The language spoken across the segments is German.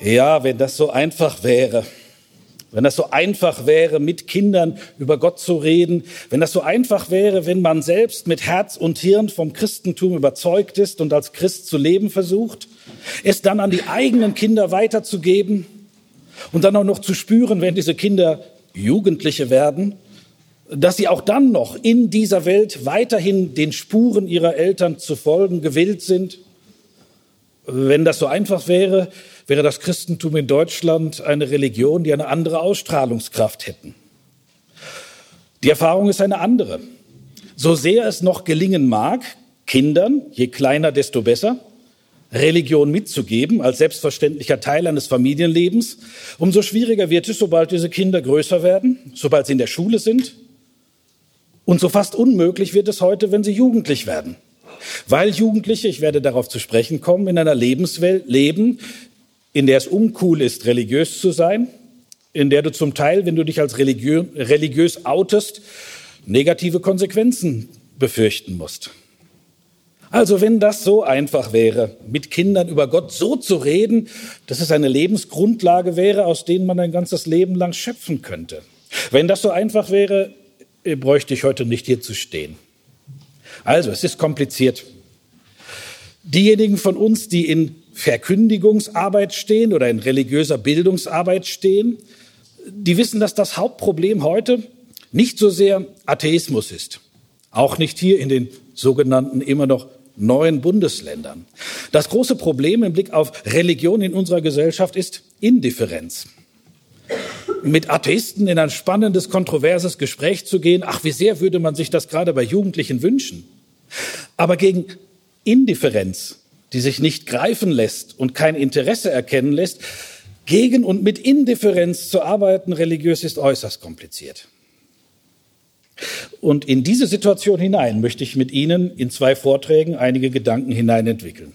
Ja, wenn das so einfach wäre. Wenn das so einfach wäre, mit Kindern über Gott zu reden, wenn das so einfach wäre, wenn man selbst mit Herz und Hirn vom Christentum überzeugt ist und als Christ zu leben versucht, es dann an die eigenen Kinder weiterzugeben und dann auch noch zu spüren, wenn diese Kinder Jugendliche werden, dass sie auch dann noch in dieser Welt weiterhin den Spuren ihrer Eltern zu folgen gewillt sind. Wenn das so einfach wäre, wäre das Christentum in Deutschland eine Religion, die eine andere Ausstrahlungskraft hätten. Die Erfahrung ist eine andere. So sehr es noch gelingen mag, Kindern, je kleiner, desto besser, Religion mitzugeben als selbstverständlicher Teil eines Familienlebens, umso schwieriger wird es, sobald diese Kinder größer werden, sobald sie in der Schule sind. Und so fast unmöglich wird es heute, wenn sie jugendlich werden. Weil Jugendliche, ich werde darauf zu sprechen kommen, in einer Lebenswelt leben, in der es uncool ist, religiös zu sein, in der du zum Teil, wenn du dich als religiö religiös outest, negative Konsequenzen befürchten musst. Also wenn das so einfach wäre, mit Kindern über Gott so zu reden, dass es eine Lebensgrundlage wäre, aus denen man ein ganzes Leben lang schöpfen könnte. Wenn das so einfach wäre, äh, bräuchte ich heute nicht hier zu stehen. Also, es ist kompliziert. Diejenigen von uns, die in Verkündigungsarbeit stehen oder in religiöser Bildungsarbeit stehen, die wissen, dass das Hauptproblem heute nicht so sehr Atheismus ist. Auch nicht hier in den sogenannten immer noch neuen Bundesländern. Das große Problem im Blick auf Religion in unserer Gesellschaft ist Indifferenz. Mit Atheisten in ein spannendes, kontroverses Gespräch zu gehen, ach, wie sehr würde man sich das gerade bei Jugendlichen wünschen. Aber gegen Indifferenz die sich nicht greifen lässt und kein Interesse erkennen lässt, gegen und mit Indifferenz zu arbeiten religiös ist äußerst kompliziert. Und in diese Situation hinein möchte ich mit Ihnen in zwei Vorträgen einige Gedanken hineinentwickeln.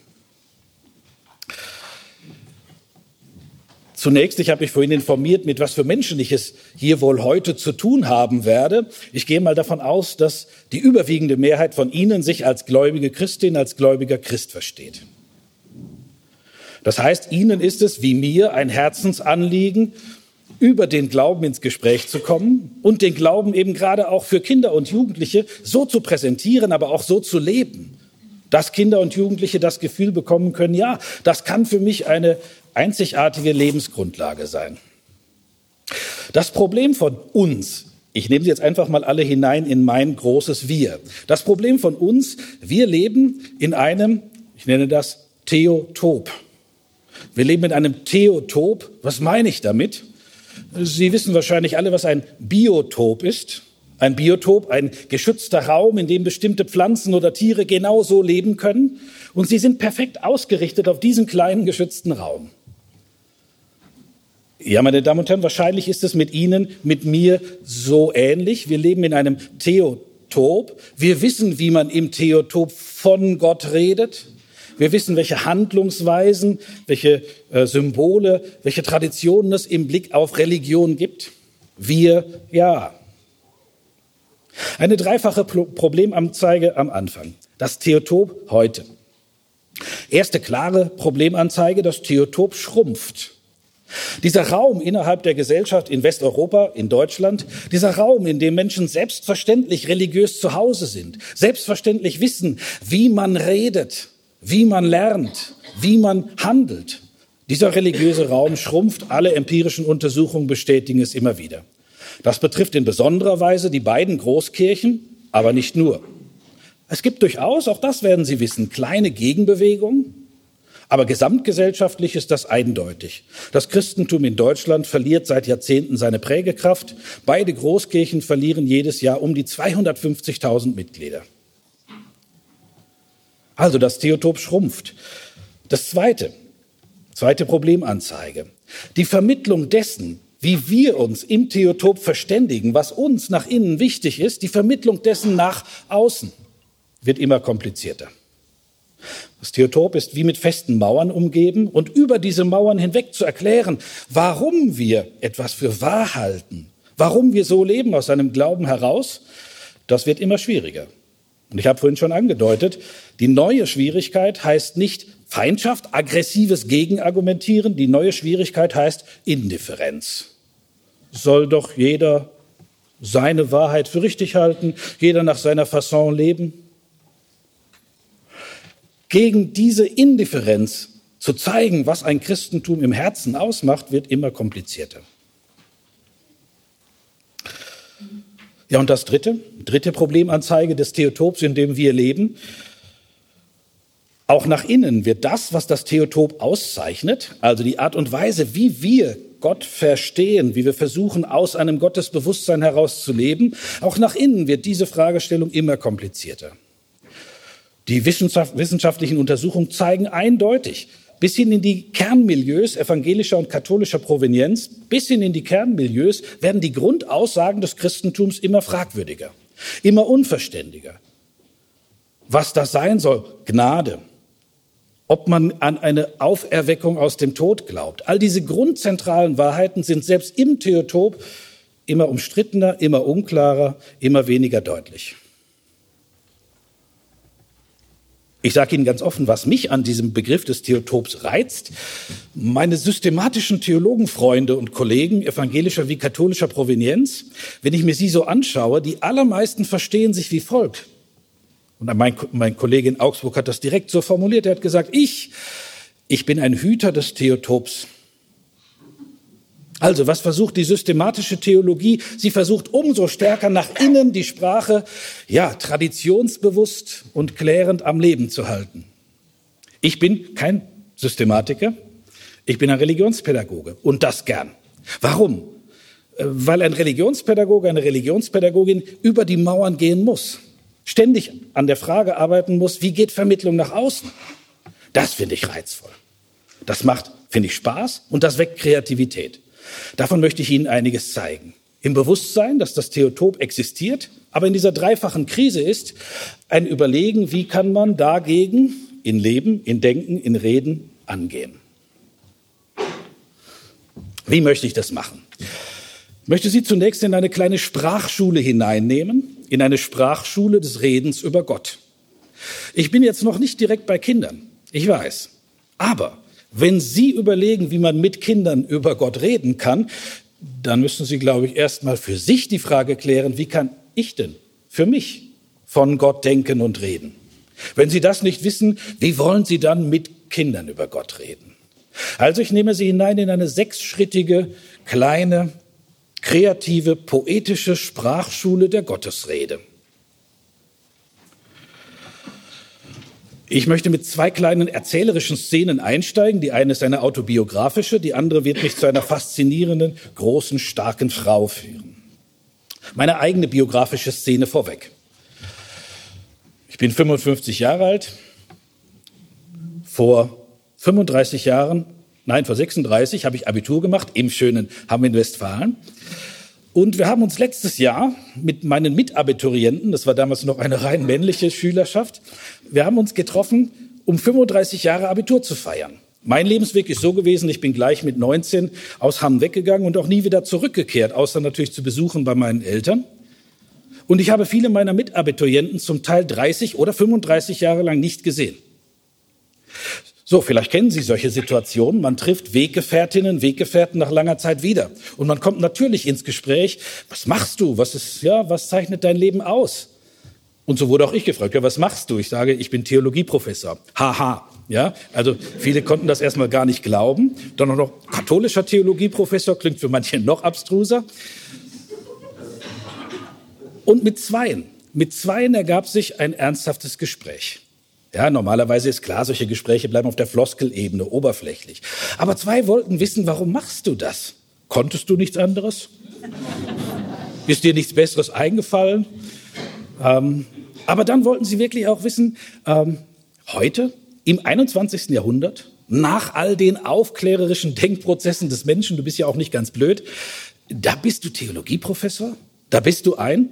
Zunächst, ich habe mich vorhin informiert, mit was für Menschen ich es hier wohl heute zu tun haben werde. Ich gehe mal davon aus, dass die überwiegende Mehrheit von Ihnen sich als gläubige Christin, als gläubiger Christ versteht. Das heißt, Ihnen ist es wie mir ein Herzensanliegen, über den Glauben ins Gespräch zu kommen und den Glauben eben gerade auch für Kinder und Jugendliche so zu präsentieren, aber auch so zu leben, dass Kinder und Jugendliche das Gefühl bekommen können, ja, das kann für mich eine einzigartige Lebensgrundlage sein. Das Problem von uns, ich nehme Sie jetzt einfach mal alle hinein in mein großes Wir. Das Problem von uns, wir leben in einem, ich nenne das Theotop. Wir leben in einem Theotop. Was meine ich damit? Sie wissen wahrscheinlich alle, was ein Biotop ist. Ein Biotop, ein geschützter Raum, in dem bestimmte Pflanzen oder Tiere genauso leben können. Und sie sind perfekt ausgerichtet auf diesen kleinen geschützten Raum. Ja, meine Damen und Herren, wahrscheinlich ist es mit Ihnen, mit mir so ähnlich. Wir leben in einem Theotop. Wir wissen, wie man im Theotop von Gott redet. Wir wissen, welche Handlungsweisen, welche äh, Symbole, welche Traditionen es im Blick auf Religion gibt. Wir, ja. Eine dreifache Problemanzeige am Anfang. Das Theotop heute. Erste klare Problemanzeige, das Theotop schrumpft. Dieser Raum innerhalb der Gesellschaft in Westeuropa, in Deutschland, dieser Raum, in dem Menschen selbstverständlich religiös zu Hause sind, selbstverständlich wissen, wie man redet, wie man lernt, wie man handelt. Dieser religiöse Raum schrumpft, alle empirischen Untersuchungen bestätigen es immer wieder. Das betrifft in besonderer Weise die beiden Großkirchen, aber nicht nur. Es gibt durchaus, auch das werden Sie wissen, kleine Gegenbewegungen, aber gesamtgesellschaftlich ist das eindeutig. Das Christentum in Deutschland verliert seit Jahrzehnten seine Prägekraft. Beide Großkirchen verlieren jedes Jahr um die 250.000 Mitglieder. Also das Theotop schrumpft. Das zweite, zweite Problemanzeige. Die Vermittlung dessen, wie wir uns im Theotop verständigen, was uns nach innen wichtig ist, die Vermittlung dessen nach außen wird immer komplizierter. Das Theotop ist wie mit festen Mauern umgeben und über diese Mauern hinweg zu erklären, warum wir etwas für wahr halten, warum wir so leben aus seinem Glauben heraus, das wird immer schwieriger. Und ich habe vorhin schon angedeutet, die neue Schwierigkeit heißt nicht Feindschaft, aggressives Gegenargumentieren. Die neue Schwierigkeit heißt Indifferenz. Soll doch jeder seine Wahrheit für richtig halten, jeder nach seiner Fasson leben? Gegen diese Indifferenz zu zeigen, was ein Christentum im Herzen ausmacht, wird immer komplizierter. Ja, und das dritte, dritte Problemanzeige des Theotops, in dem wir leben. Auch nach innen wird das, was das Theotop auszeichnet, also die Art und Weise, wie wir Gott verstehen, wie wir versuchen, aus einem Gottesbewusstsein heraus zu leben, auch nach innen wird diese Fragestellung immer komplizierter. Die wissenschaftlichen Untersuchungen zeigen eindeutig, bis hin in die Kernmilieus evangelischer und katholischer Provenienz, bis hin in die Kernmilieus werden die Grundaussagen des Christentums immer fragwürdiger, immer unverständiger. Was das sein soll, Gnade, ob man an eine Auferweckung aus dem Tod glaubt. All diese grundzentralen Wahrheiten sind selbst im Theotop immer umstrittener, immer unklarer, immer weniger deutlich. Ich sage Ihnen ganz offen, was mich an diesem Begriff des Theotops reizt. Meine systematischen Theologenfreunde und Kollegen evangelischer wie katholischer Provenienz, wenn ich mir sie so anschaue, die allermeisten verstehen sich wie folgt. Und mein, mein Kollege in Augsburg hat das direkt so formuliert. Er hat gesagt, ich, ich bin ein Hüter des Theotops. Also, was versucht die systematische Theologie? Sie versucht umso stärker nach innen die Sprache, ja, traditionsbewusst und klärend am Leben zu halten. Ich bin kein Systematiker, ich bin ein Religionspädagoge und das gern. Warum? Äh, weil ein Religionspädagoge, eine Religionspädagogin über die Mauern gehen muss, ständig an der Frage arbeiten muss, wie geht Vermittlung nach außen? Das finde ich reizvoll. Das macht, finde ich, Spaß und das weckt Kreativität. Davon möchte ich Ihnen einiges zeigen. Im Bewusstsein, dass das Theotop existiert, aber in dieser dreifachen Krise ist, ein Überlegen, wie kann man dagegen in Leben, in Denken, in Reden angehen. Wie möchte ich das machen? Ich möchte Sie zunächst in eine kleine Sprachschule hineinnehmen, in eine Sprachschule des Redens über Gott. Ich bin jetzt noch nicht direkt bei Kindern, ich weiß. Aber wenn Sie überlegen, wie man mit Kindern über Gott reden kann, dann müssen Sie, glaube ich, erstmal für sich die Frage klären, wie kann ich denn für mich von Gott denken und reden? Wenn Sie das nicht wissen, wie wollen Sie dann mit Kindern über Gott reden? Also ich nehme Sie hinein in eine sechsschrittige, kleine, kreative, poetische Sprachschule der Gottesrede. Ich möchte mit zwei kleinen erzählerischen Szenen einsteigen. Die eine ist eine autobiografische, die andere wird mich zu einer faszinierenden, großen, starken Frau führen. Meine eigene biografische Szene vorweg. Ich bin 55 Jahre alt. Vor 35 Jahren, nein, vor 36 habe ich Abitur gemacht im schönen Hamm in Westfalen. Und wir haben uns letztes Jahr mit meinen Mitabiturienten, das war damals noch eine rein männliche Schülerschaft, wir haben uns getroffen, um 35 Jahre Abitur zu feiern. Mein Lebensweg ist so gewesen, ich bin gleich mit 19 aus Hamm weggegangen und auch nie wieder zurückgekehrt, außer natürlich zu Besuchen bei meinen Eltern. Und ich habe viele meiner Mitabiturienten zum Teil 30 oder 35 Jahre lang nicht gesehen. So, vielleicht kennen Sie solche Situationen. Man trifft Weggefährtinnen, Weggefährten nach langer Zeit wieder. Und man kommt natürlich ins Gespräch. Was machst du? Was ist, ja, was zeichnet dein Leben aus? Und so wurde auch ich gefragt. Ja, was machst du? Ich sage, ich bin Theologieprofessor. Haha. Ja, also viele konnten das erstmal gar nicht glauben. Dann auch noch katholischer Theologieprofessor klingt für manche noch abstruser. Und mit zweien, mit zweien ergab sich ein ernsthaftes Gespräch. Ja, normalerweise ist klar, solche Gespräche bleiben auf der Floskelebene, oberflächlich. Aber zwei wollten wissen, warum machst du das? Konntest du nichts anderes? Ist dir nichts Besseres eingefallen? Ähm, aber dann wollten sie wirklich auch wissen, ähm, heute, im 21. Jahrhundert, nach all den aufklärerischen Denkprozessen des Menschen, du bist ja auch nicht ganz blöd, da bist du Theologieprofessor? Da bist du ein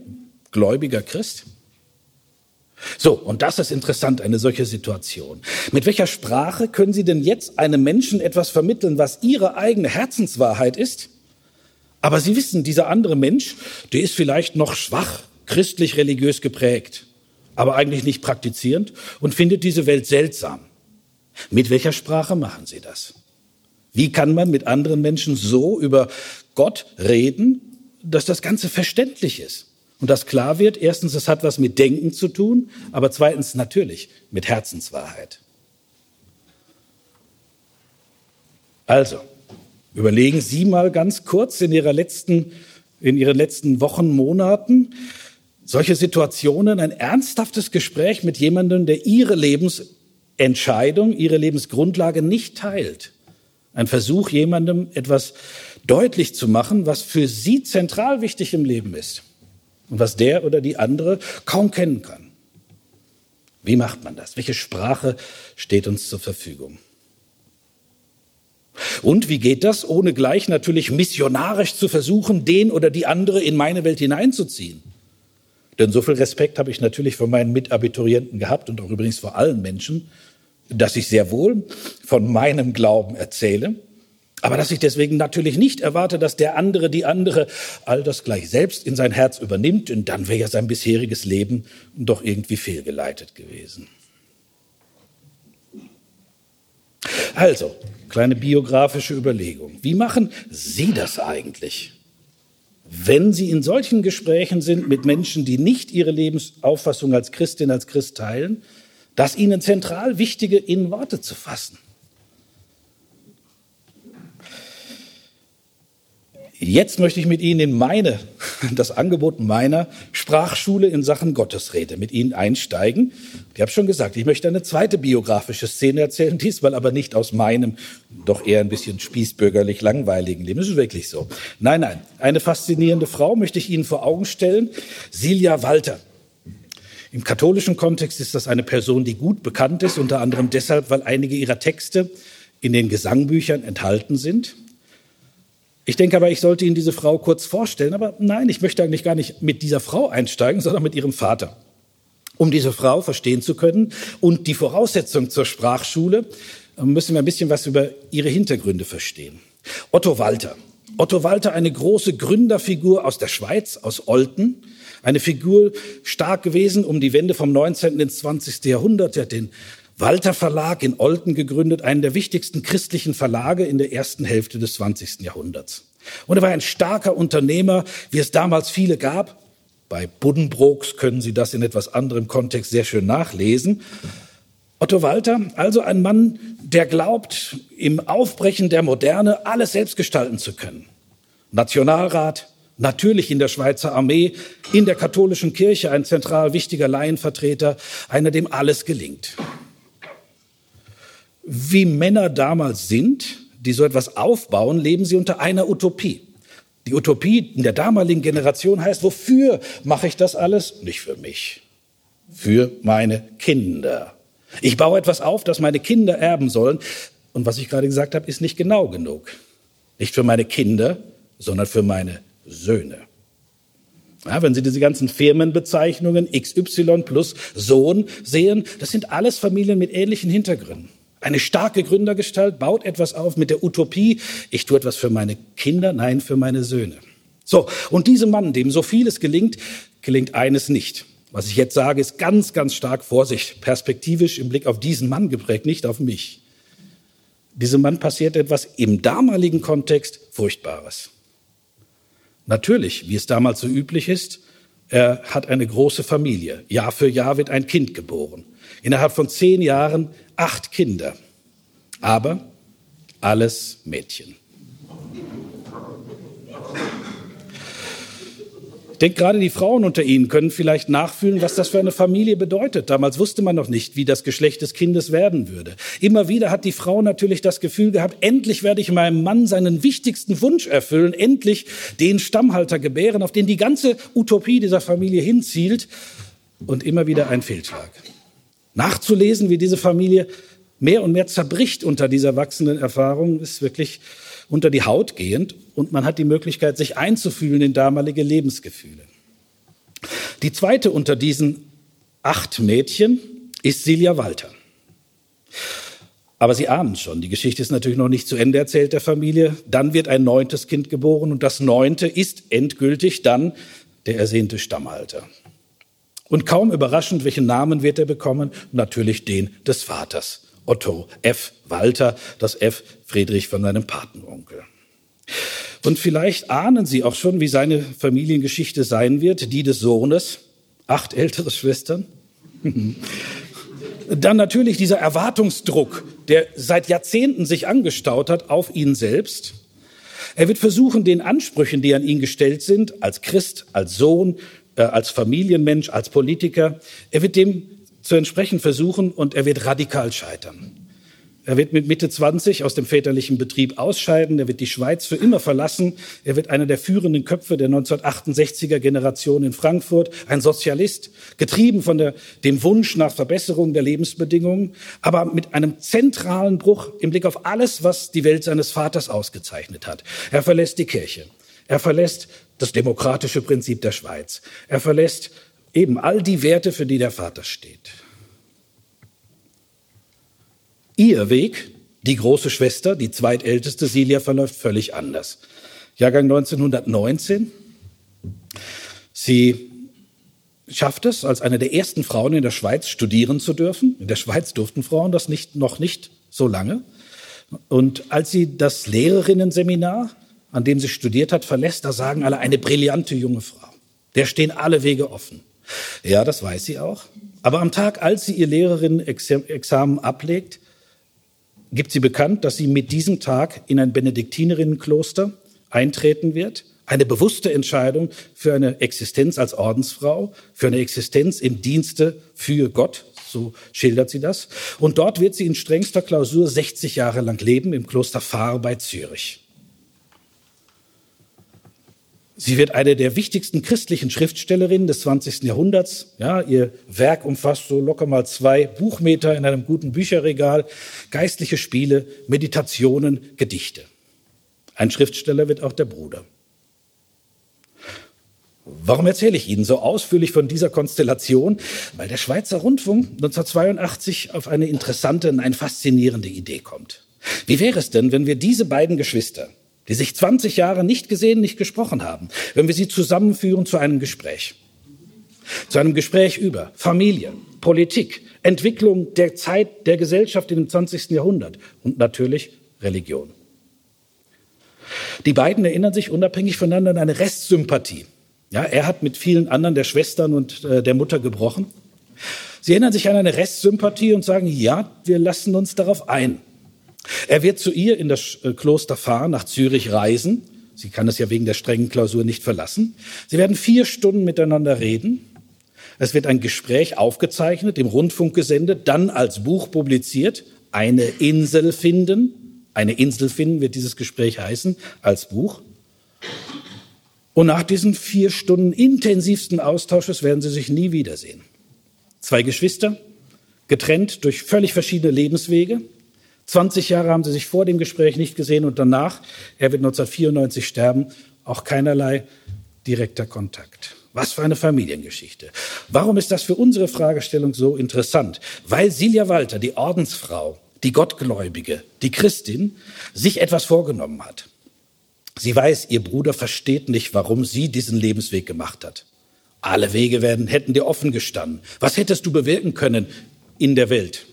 gläubiger Christ? So, und das ist interessant, eine solche Situation. Mit welcher Sprache können Sie denn jetzt einem Menschen etwas vermitteln, was Ihre eigene Herzenswahrheit ist? Aber Sie wissen, dieser andere Mensch, der ist vielleicht noch schwach, christlich religiös geprägt, aber eigentlich nicht praktizierend und findet diese Welt seltsam. Mit welcher Sprache machen Sie das? Wie kann man mit anderen Menschen so über Gott reden, dass das Ganze verständlich ist? Und dass klar wird, erstens, es hat was mit Denken zu tun, aber zweitens natürlich mit Herzenswahrheit. Also, überlegen Sie mal ganz kurz in, Ihrer letzten, in Ihren letzten Wochen, Monaten, solche Situationen, ein ernsthaftes Gespräch mit jemandem, der Ihre Lebensentscheidung, Ihre Lebensgrundlage nicht teilt. Ein Versuch, jemandem etwas deutlich zu machen, was für Sie zentral wichtig im Leben ist und was der oder die andere kaum kennen kann. Wie macht man das? Welche Sprache steht uns zur Verfügung? Und wie geht das, ohne gleich natürlich missionarisch zu versuchen, den oder die andere in meine Welt hineinzuziehen? Denn so viel Respekt habe ich natürlich vor meinen Mitabiturienten gehabt und auch übrigens vor allen Menschen, dass ich sehr wohl von meinem Glauben erzähle, aber dass ich deswegen natürlich nicht erwarte, dass der andere, die andere all das gleich selbst in sein Herz übernimmt, und dann wäre ja sein bisheriges Leben doch irgendwie fehlgeleitet gewesen. Also, kleine biografische Überlegung. Wie machen Sie das eigentlich? Wenn Sie in solchen Gesprächen sind mit Menschen, die nicht ihre Lebensauffassung als Christin, als Christ teilen, das Ihnen zentral Wichtige in Worte zu fassen. Jetzt möchte ich mit Ihnen in meine, das Angebot meiner Sprachschule in Sachen Gottesrede mit Ihnen einsteigen. Ich habe schon gesagt, ich möchte eine zweite biografische Szene erzählen, diesmal aber nicht aus meinem doch eher ein bisschen spießbürgerlich langweiligen Leben. Das ist wirklich so. Nein, nein, eine faszinierende Frau möchte ich Ihnen vor Augen stellen, Silja Walter. Im katholischen Kontext ist das eine Person, die gut bekannt ist, unter anderem deshalb, weil einige ihrer Texte in den Gesangbüchern enthalten sind. Ich denke aber, ich sollte Ihnen diese Frau kurz vorstellen. Aber nein, ich möchte eigentlich gar nicht mit dieser Frau einsteigen, sondern mit ihrem Vater. Um diese Frau verstehen zu können und die Voraussetzung zur Sprachschule, müssen wir ein bisschen was über ihre Hintergründe verstehen. Otto Walter. Otto Walter, eine große Gründerfigur aus der Schweiz, aus Olten. Eine Figur stark gewesen um die Wende vom 19. ins 20. Jahrhundert. Er hat den Walter Verlag in Olten gegründet, einen der wichtigsten christlichen Verlage in der ersten Hälfte des 20. Jahrhunderts. Und er war ein starker Unternehmer, wie es damals viele gab. Bei Buddenbrooks können Sie das in etwas anderem Kontext sehr schön nachlesen. Otto Walter, also ein Mann, der glaubt, im Aufbrechen der Moderne alles selbst gestalten zu können. Nationalrat, natürlich in der Schweizer Armee, in der katholischen Kirche ein zentral wichtiger Laienvertreter, einer, dem alles gelingt wie Männer damals sind, die so etwas aufbauen, leben sie unter einer Utopie. Die Utopie in der damaligen Generation heißt, wofür mache ich das alles? Nicht für mich, für meine Kinder. Ich baue etwas auf, das meine Kinder erben sollen. Und was ich gerade gesagt habe, ist nicht genau genug. Nicht für meine Kinder, sondern für meine Söhne. Ja, wenn Sie diese ganzen Firmenbezeichnungen XY plus Sohn sehen, das sind alles Familien mit ähnlichen Hintergründen. Eine starke Gründergestalt baut etwas auf mit der Utopie, ich tue etwas für meine Kinder, nein, für meine Söhne. So, und diesem Mann, dem so vieles gelingt, gelingt eines nicht. Was ich jetzt sage, ist ganz, ganz stark Vorsicht, perspektivisch im Blick auf diesen Mann geprägt, nicht auf mich. Diesem Mann passiert etwas im damaligen Kontext Furchtbares. Natürlich, wie es damals so üblich ist, er hat eine große Familie. Jahr für Jahr wird ein Kind geboren. Innerhalb von zehn Jahren acht Kinder, aber alles Mädchen. Ich denke, gerade die Frauen unter Ihnen können vielleicht nachfühlen, was das für eine Familie bedeutet. Damals wusste man noch nicht, wie das Geschlecht des Kindes werden würde. Immer wieder hat die Frau natürlich das Gefühl gehabt, endlich werde ich meinem Mann seinen wichtigsten Wunsch erfüllen, endlich den Stammhalter gebären, auf den die ganze Utopie dieser Familie hinzielt. Und immer wieder ein Fehlschlag nachzulesen, wie diese Familie mehr und mehr zerbricht unter dieser wachsenden Erfahrung, ist wirklich unter die Haut gehend und man hat die Möglichkeit, sich einzufühlen in damalige Lebensgefühle. Die zweite unter diesen acht Mädchen ist Silja Walter. Aber Sie ahnen schon, die Geschichte ist natürlich noch nicht zu Ende erzählt der Familie. Dann wird ein neuntes Kind geboren und das neunte ist endgültig dann der ersehnte Stammhalter. Und kaum überraschend, welchen Namen wird er bekommen? Natürlich den des Vaters, Otto F. Walter, das F. Friedrich von seinem Patenonkel. Und vielleicht ahnen Sie auch schon, wie seine Familiengeschichte sein wird, die des Sohnes, acht ältere Schwestern. Dann natürlich dieser Erwartungsdruck, der seit Jahrzehnten sich angestaut hat auf ihn selbst. Er wird versuchen, den Ansprüchen, die an ihn gestellt sind, als Christ, als Sohn, äh, als Familienmensch, als Politiker, er wird dem zu entsprechen versuchen und er wird radikal scheitern. Er wird mit Mitte 20 aus dem väterlichen Betrieb ausscheiden. Er wird die Schweiz für immer verlassen. Er wird einer der führenden Köpfe der 1968er Generation in Frankfurt, ein Sozialist, getrieben von der, dem Wunsch nach Verbesserung der Lebensbedingungen, aber mit einem zentralen Bruch im Blick auf alles, was die Welt seines Vaters ausgezeichnet hat. Er verlässt die Kirche. Er verlässt das demokratische Prinzip der Schweiz. Er verlässt eben all die Werte, für die der Vater steht. Ihr Weg, die große Schwester, die zweitälteste Silja, verläuft völlig anders. Jahrgang 1919. Sie schafft es, als eine der ersten Frauen in der Schweiz studieren zu dürfen. In der Schweiz durften Frauen das nicht, noch nicht so lange. Und als sie das Lehrerinnenseminar, an dem sie studiert hat, verlässt, da sagen alle, eine brillante junge Frau. Der stehen alle Wege offen. Ja, das weiß sie auch. Aber am Tag, als sie ihr Lehrerinnenexamen ablegt, gibt sie bekannt, dass sie mit diesem Tag in ein Benediktinerinnenkloster eintreten wird. Eine bewusste Entscheidung für eine Existenz als Ordensfrau, für eine Existenz im Dienste für Gott, so schildert sie das. Und dort wird sie in strengster Klausur 60 Jahre lang leben im Kloster Fahr bei Zürich. Sie wird eine der wichtigsten christlichen Schriftstellerinnen des 20. Jahrhunderts. Ja, ihr Werk umfasst so locker mal zwei Buchmeter in einem guten Bücherregal, geistliche Spiele, Meditationen, Gedichte. Ein Schriftsteller wird auch der Bruder. Warum erzähle ich Ihnen so ausführlich von dieser Konstellation? Weil der Schweizer Rundfunk 1982 auf eine interessante und eine faszinierende Idee kommt. Wie wäre es denn, wenn wir diese beiden Geschwister, die sich 20 Jahre nicht gesehen, nicht gesprochen haben, wenn wir sie zusammenführen zu einem Gespräch. Zu einem Gespräch über Familie, Politik, Entwicklung der Zeit der Gesellschaft dem 20. Jahrhundert und natürlich Religion. Die beiden erinnern sich unabhängig voneinander an eine Restsympathie. Ja, er hat mit vielen anderen der Schwestern und äh, der Mutter gebrochen. Sie erinnern sich an eine Restsympathie und sagen, ja, wir lassen uns darauf ein. Er wird zu ihr in das äh, Kloster fahren, nach Zürich reisen. Sie kann es ja wegen der strengen Klausur nicht verlassen. Sie werden vier Stunden miteinander reden. Es wird ein Gespräch aufgezeichnet, im Rundfunk gesendet, dann als Buch publiziert. Eine Insel finden. Eine Insel finden wird dieses Gespräch heißen, als Buch. Und nach diesen vier Stunden intensivsten Austausches werden sie sich nie wiedersehen. Zwei Geschwister, getrennt durch völlig verschiedene Lebenswege, 20 Jahre haben sie sich vor dem Gespräch nicht gesehen und danach, er wird 1994 sterben, auch keinerlei direkter Kontakt. Was für eine Familiengeschichte. Warum ist das für unsere Fragestellung so interessant? Weil Silja Walter, die Ordensfrau, die Gottgläubige, die Christin, sich etwas vorgenommen hat. Sie weiß, ihr Bruder versteht nicht, warum sie diesen Lebensweg gemacht hat. Alle Wege werden, hätten dir offen gestanden. Was hättest du bewirken können in der Welt?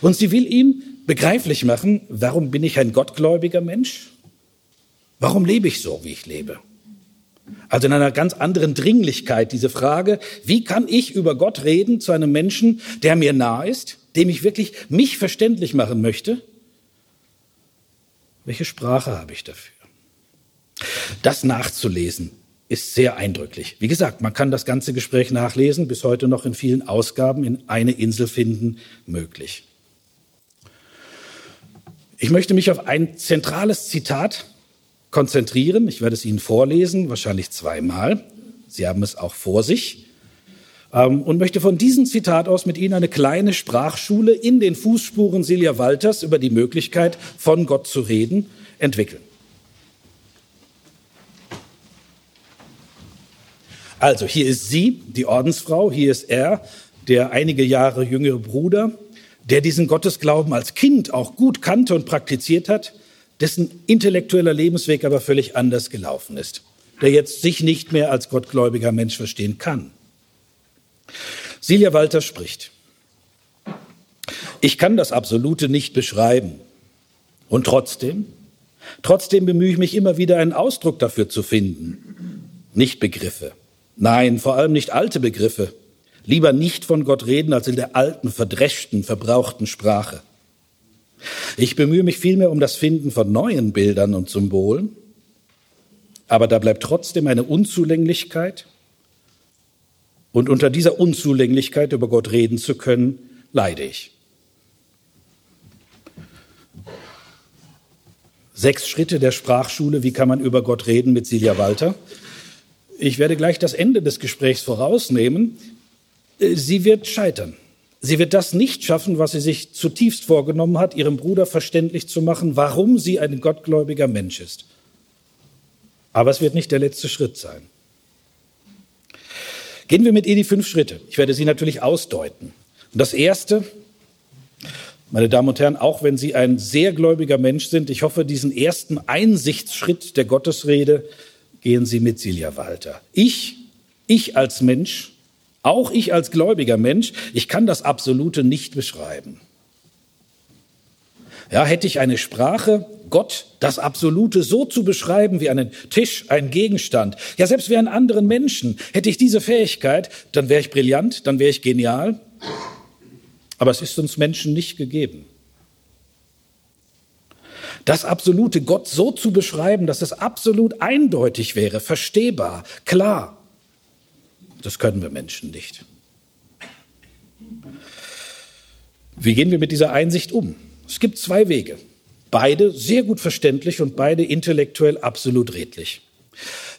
Und sie will ihm begreiflich machen, warum bin ich ein gottgläubiger Mensch? Warum lebe ich so, wie ich lebe? Also in einer ganz anderen Dringlichkeit diese Frage, wie kann ich über Gott reden zu einem Menschen, der mir nahe ist, dem ich wirklich mich verständlich machen möchte? Welche Sprache habe ich dafür? Das nachzulesen ist sehr eindrücklich. Wie gesagt, man kann das ganze Gespräch nachlesen, bis heute noch in vielen Ausgaben in eine Insel finden möglich. Ich möchte mich auf ein zentrales Zitat konzentrieren. Ich werde es Ihnen vorlesen, wahrscheinlich zweimal. Sie haben es auch vor sich. Ähm, und möchte von diesem Zitat aus mit Ihnen eine kleine Sprachschule in den Fußspuren Silja Walters über die Möglichkeit, von Gott zu reden, entwickeln. Also hier ist sie, die Ordensfrau, hier ist er, der einige Jahre jüngere Bruder, der diesen Gottesglauben als Kind auch gut kannte und praktiziert hat, dessen intellektueller Lebensweg aber völlig anders gelaufen ist, der jetzt sich nicht mehr als gottgläubiger Mensch verstehen kann. Silja Walter spricht. Ich kann das Absolute nicht beschreiben. Und trotzdem, trotzdem bemühe ich mich immer wieder einen Ausdruck dafür zu finden. Nicht Begriffe. Nein, vor allem nicht alte Begriffe. Lieber nicht von Gott reden als in der alten, verdreschten, verbrauchten Sprache. Ich bemühe mich vielmehr um das Finden von neuen Bildern und Symbolen, aber da bleibt trotzdem eine Unzulänglichkeit. Und unter dieser Unzulänglichkeit über Gott reden zu können, leide ich. Sechs Schritte der Sprachschule, wie kann man über Gott reden mit Silja Walter. Ich werde gleich das Ende des Gesprächs vorausnehmen. Sie wird scheitern. Sie wird das nicht schaffen, was sie sich zutiefst vorgenommen hat, ihrem Bruder verständlich zu machen, warum sie ein gottgläubiger Mensch ist. Aber es wird nicht der letzte Schritt sein. Gehen wir mit ihr die fünf Schritte. Ich werde sie natürlich ausdeuten. Und das erste, meine Damen und Herren, auch wenn Sie ein sehr gläubiger Mensch sind, ich hoffe, diesen ersten Einsichtsschritt der Gottesrede gehen Sie mit Silja Walter. Ich, ich als Mensch, auch ich als gläubiger Mensch, ich kann das Absolute nicht beschreiben. Ja, hätte ich eine Sprache, Gott, das Absolute so zu beschreiben wie einen Tisch, einen Gegenstand, ja selbst wie einen anderen Menschen, hätte ich diese Fähigkeit, dann wäre ich brillant, dann wäre ich genial. Aber es ist uns Menschen nicht gegeben. Das absolute Gott so zu beschreiben, dass es absolut eindeutig wäre, verstehbar, klar, das können wir Menschen nicht. Wie gehen wir mit dieser Einsicht um? Es gibt zwei Wege. Beide sehr gut verständlich und beide intellektuell absolut redlich.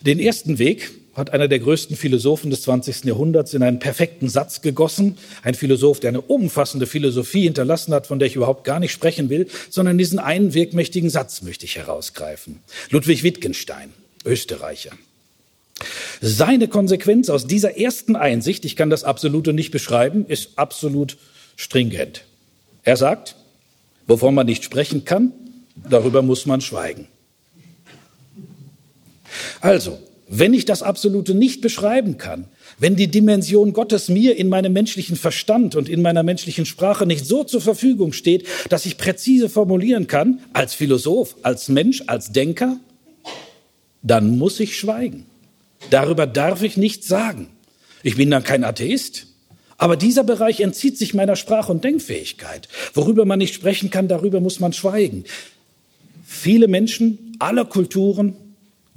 Den ersten Weg hat einer der größten Philosophen des 20. Jahrhunderts in einen perfekten Satz gegossen. Ein Philosoph, der eine umfassende Philosophie hinterlassen hat, von der ich überhaupt gar nicht sprechen will, sondern diesen einen wirkmächtigen Satz möchte ich herausgreifen. Ludwig Wittgenstein, Österreicher. Seine Konsequenz aus dieser ersten Einsicht, ich kann das Absolute nicht beschreiben, ist absolut stringent. Er sagt, wovon man nicht sprechen kann, darüber muss man schweigen. Also, wenn ich das Absolute nicht beschreiben kann, wenn die Dimension Gottes mir in meinem menschlichen Verstand und in meiner menschlichen Sprache nicht so zur Verfügung steht, dass ich präzise formulieren kann, als Philosoph, als Mensch, als Denker, dann muss ich schweigen. Darüber darf ich nichts sagen. Ich bin dann kein Atheist. Aber dieser Bereich entzieht sich meiner Sprach- und Denkfähigkeit. Worüber man nicht sprechen kann, darüber muss man schweigen. Viele Menschen aller Kulturen,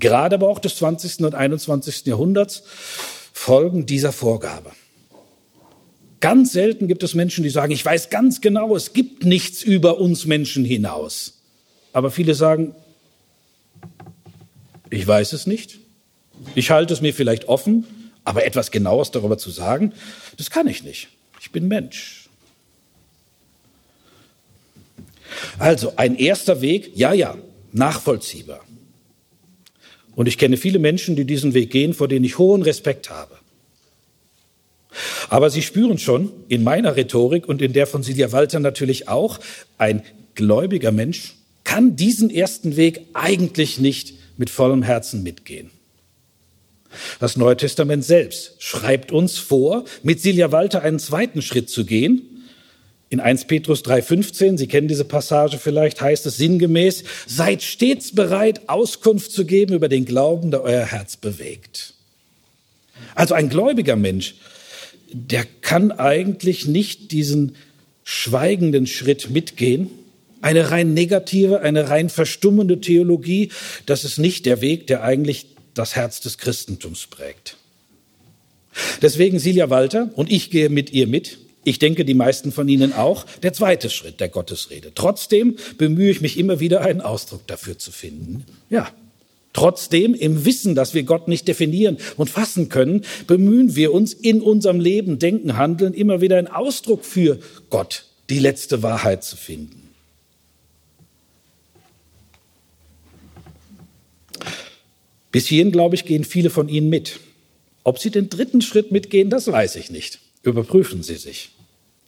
gerade aber auch des 20. und 21. Jahrhunderts, folgen dieser Vorgabe. Ganz selten gibt es Menschen, die sagen, ich weiß ganz genau, es gibt nichts über uns Menschen hinaus. Aber viele sagen, ich weiß es nicht. Ich halte es mir vielleicht offen, aber etwas Genaues darüber zu sagen, das kann ich nicht. Ich bin Mensch. Also ein erster Weg, ja, ja, nachvollziehbar. Und ich kenne viele Menschen, die diesen Weg gehen, vor denen ich hohen Respekt habe. Aber Sie spüren schon in meiner Rhetorik und in der von Silja Walter natürlich auch, ein gläubiger Mensch kann diesen ersten Weg eigentlich nicht mit vollem Herzen mitgehen. Das Neue Testament selbst schreibt uns vor, mit Silja Walter einen zweiten Schritt zu gehen. In 1 Petrus 3,15, Sie kennen diese Passage vielleicht, heißt es sinngemäß, seid stets bereit, Auskunft zu geben über den Glauben, der euer Herz bewegt. Also ein gläubiger Mensch, der kann eigentlich nicht diesen schweigenden Schritt mitgehen. Eine rein negative, eine rein verstummende Theologie, das ist nicht der Weg, der eigentlich das Herz des Christentums prägt. Deswegen Silja Walter und ich gehe mit ihr mit. Ich denke, die meisten von Ihnen auch. Der zweite Schritt der Gottesrede. Trotzdem bemühe ich mich immer wieder, einen Ausdruck dafür zu finden. Ja. Trotzdem, im Wissen, dass wir Gott nicht definieren und fassen können, bemühen wir uns in unserem Leben, Denken, Handeln immer wieder einen Ausdruck für Gott, die letzte Wahrheit zu finden. Bis hierhin, glaube ich, gehen viele von Ihnen mit. Ob Sie den dritten Schritt mitgehen, das weiß ich nicht. Überprüfen Sie sich.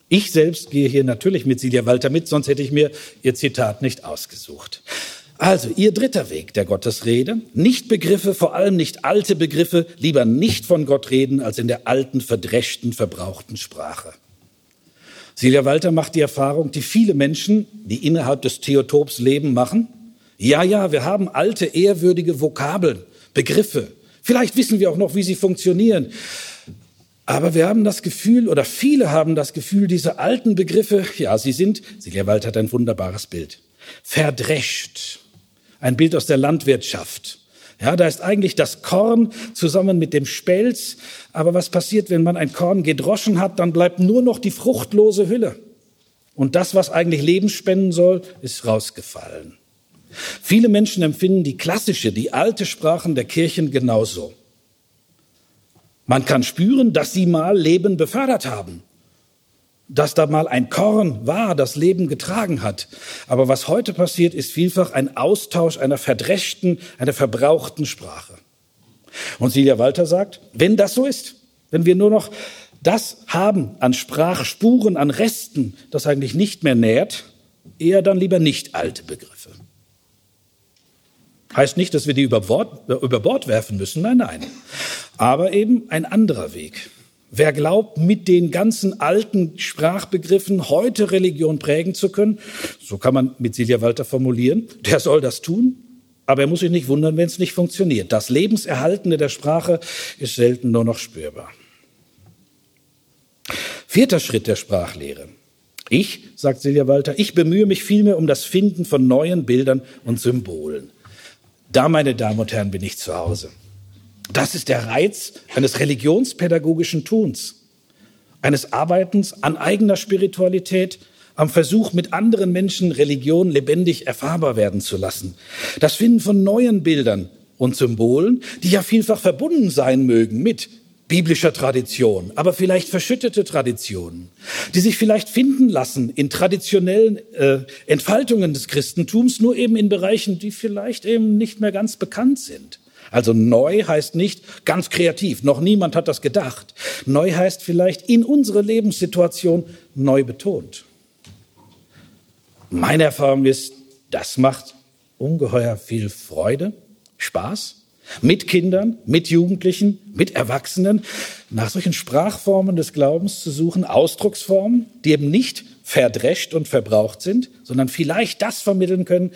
Ich selbst gehe hier natürlich mit Silja Walter mit, sonst hätte ich mir Ihr Zitat nicht ausgesucht. Also, Ihr dritter Weg der Gottesrede, nicht Begriffe, vor allem nicht alte Begriffe, lieber nicht von Gott reden als in der alten, verdreschten, verbrauchten Sprache. Silja Walter macht die Erfahrung, die viele Menschen, die innerhalb des Theotops leben, machen. Ja, ja, wir haben alte, ehrwürdige Vokabeln, Begriffe. Vielleicht wissen wir auch noch, wie sie funktionieren. Aber wir haben das Gefühl, oder viele haben das Gefühl, diese alten Begriffe, ja, sie sind, Silja Walter hat ein wunderbares Bild, verdrescht. Ein Bild aus der Landwirtschaft. Ja, da ist eigentlich das Korn zusammen mit dem Spelz. Aber was passiert, wenn man ein Korn gedroschen hat? Dann bleibt nur noch die fruchtlose Hülle. Und das, was eigentlich Leben spenden soll, ist rausgefallen. Viele Menschen empfinden die klassische, die alte Sprachen der Kirchen genauso. Man kann spüren, dass sie mal Leben befördert haben dass da mal ein Korn war, das Leben getragen hat. Aber was heute passiert, ist vielfach ein Austausch einer verdreschten, einer verbrauchten Sprache. Und Silja Walter sagt, wenn das so ist, wenn wir nur noch das haben an Sprachspuren, an Resten, das eigentlich nicht mehr nährt, eher dann lieber nicht alte Begriffe. Heißt nicht, dass wir die über Bord, über Bord werfen müssen, nein, nein. Aber eben ein anderer Weg. Wer glaubt, mit den ganzen alten Sprachbegriffen heute Religion prägen zu können, so kann man mit Silja Walter formulieren, der soll das tun, aber er muss sich nicht wundern, wenn es nicht funktioniert. Das Lebenserhaltende der Sprache ist selten nur noch spürbar. Vierter Schritt der Sprachlehre. Ich, sagt Silja Walter, ich bemühe mich vielmehr um das Finden von neuen Bildern und Symbolen. Da, meine Damen und Herren, bin ich zu Hause. Das ist der Reiz eines religionspädagogischen Tuns, eines Arbeitens an eigener Spiritualität, am Versuch, mit anderen Menschen Religion lebendig erfahrbar werden zu lassen. Das Finden von neuen Bildern und Symbolen, die ja vielfach verbunden sein mögen mit biblischer Tradition, aber vielleicht verschüttete Traditionen, die sich vielleicht finden lassen in traditionellen äh, Entfaltungen des Christentums, nur eben in Bereichen, die vielleicht eben nicht mehr ganz bekannt sind. Also neu heißt nicht ganz kreativ, noch niemand hat das gedacht. Neu heißt vielleicht in unsere Lebenssituation neu betont. Meine Erfahrung ist, das macht ungeheuer viel Freude, Spaß mit Kindern, mit Jugendlichen, mit Erwachsenen, nach solchen Sprachformen des Glaubens zu suchen, Ausdrucksformen, die eben nicht verdrescht und verbraucht sind, sondern vielleicht das vermitteln können,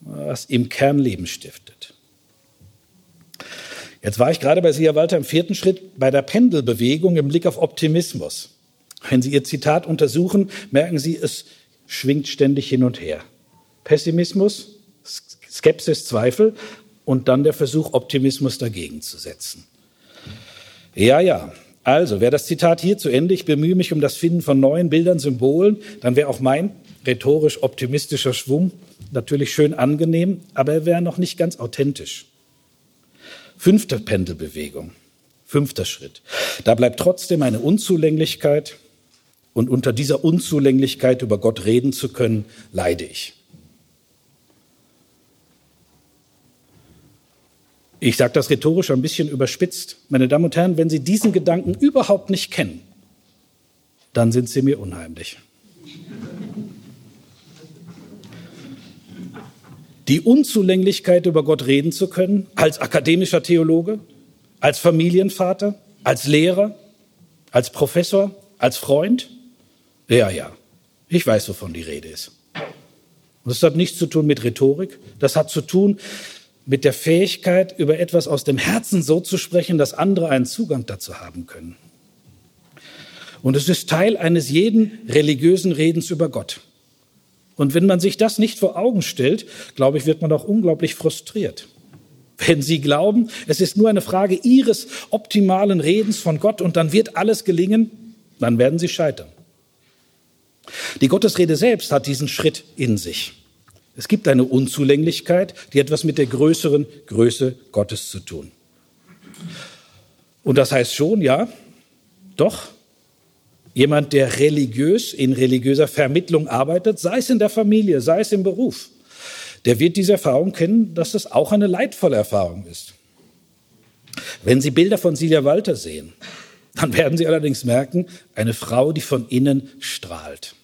was im Kern Leben stiftet. Jetzt war ich gerade bei Sia Walter im vierten Schritt bei der Pendelbewegung im Blick auf Optimismus. Wenn Sie Ihr Zitat untersuchen, merken Sie, es schwingt ständig hin und her. Pessimismus, Skepsis, Zweifel und dann der Versuch, Optimismus dagegen zu setzen. Ja, ja. Also, wäre das Zitat hier zu Ende, ich bemühe mich um das Finden von neuen Bildern, Symbolen, dann wäre auch mein rhetorisch optimistischer Schwung natürlich schön angenehm, aber er wäre noch nicht ganz authentisch. Fünfte Pendelbewegung, fünfter Schritt. Da bleibt trotzdem eine Unzulänglichkeit und unter dieser Unzulänglichkeit über Gott reden zu können, leide ich. Ich sage das rhetorisch ein bisschen überspitzt. Meine Damen und Herren, wenn Sie diesen Gedanken überhaupt nicht kennen, dann sind Sie mir unheimlich. die Unzulänglichkeit über Gott reden zu können, als akademischer Theologe, als Familienvater, als Lehrer, als Professor, als Freund? Ja, ja, ich weiß, wovon die Rede ist. Und das hat nichts zu tun mit Rhetorik, das hat zu tun mit der Fähigkeit, über etwas aus dem Herzen so zu sprechen, dass andere einen Zugang dazu haben können. Und es ist Teil eines jeden religiösen Redens über Gott. Und wenn man sich das nicht vor Augen stellt, glaube ich, wird man auch unglaublich frustriert. Wenn Sie glauben, es ist nur eine Frage Ihres optimalen Redens von Gott und dann wird alles gelingen, dann werden Sie scheitern. Die Gottesrede selbst hat diesen Schritt in sich. Es gibt eine Unzulänglichkeit, die etwas mit der größeren Größe Gottes zu tun. Und das heißt schon, ja, doch, Jemand, der religiös in religiöser Vermittlung arbeitet, sei es in der Familie, sei es im Beruf, der wird diese Erfahrung kennen, dass es auch eine leidvolle Erfahrung ist. Wenn Sie Bilder von Silja Walter sehen, dann werden Sie allerdings merken, eine Frau, die von innen strahlt.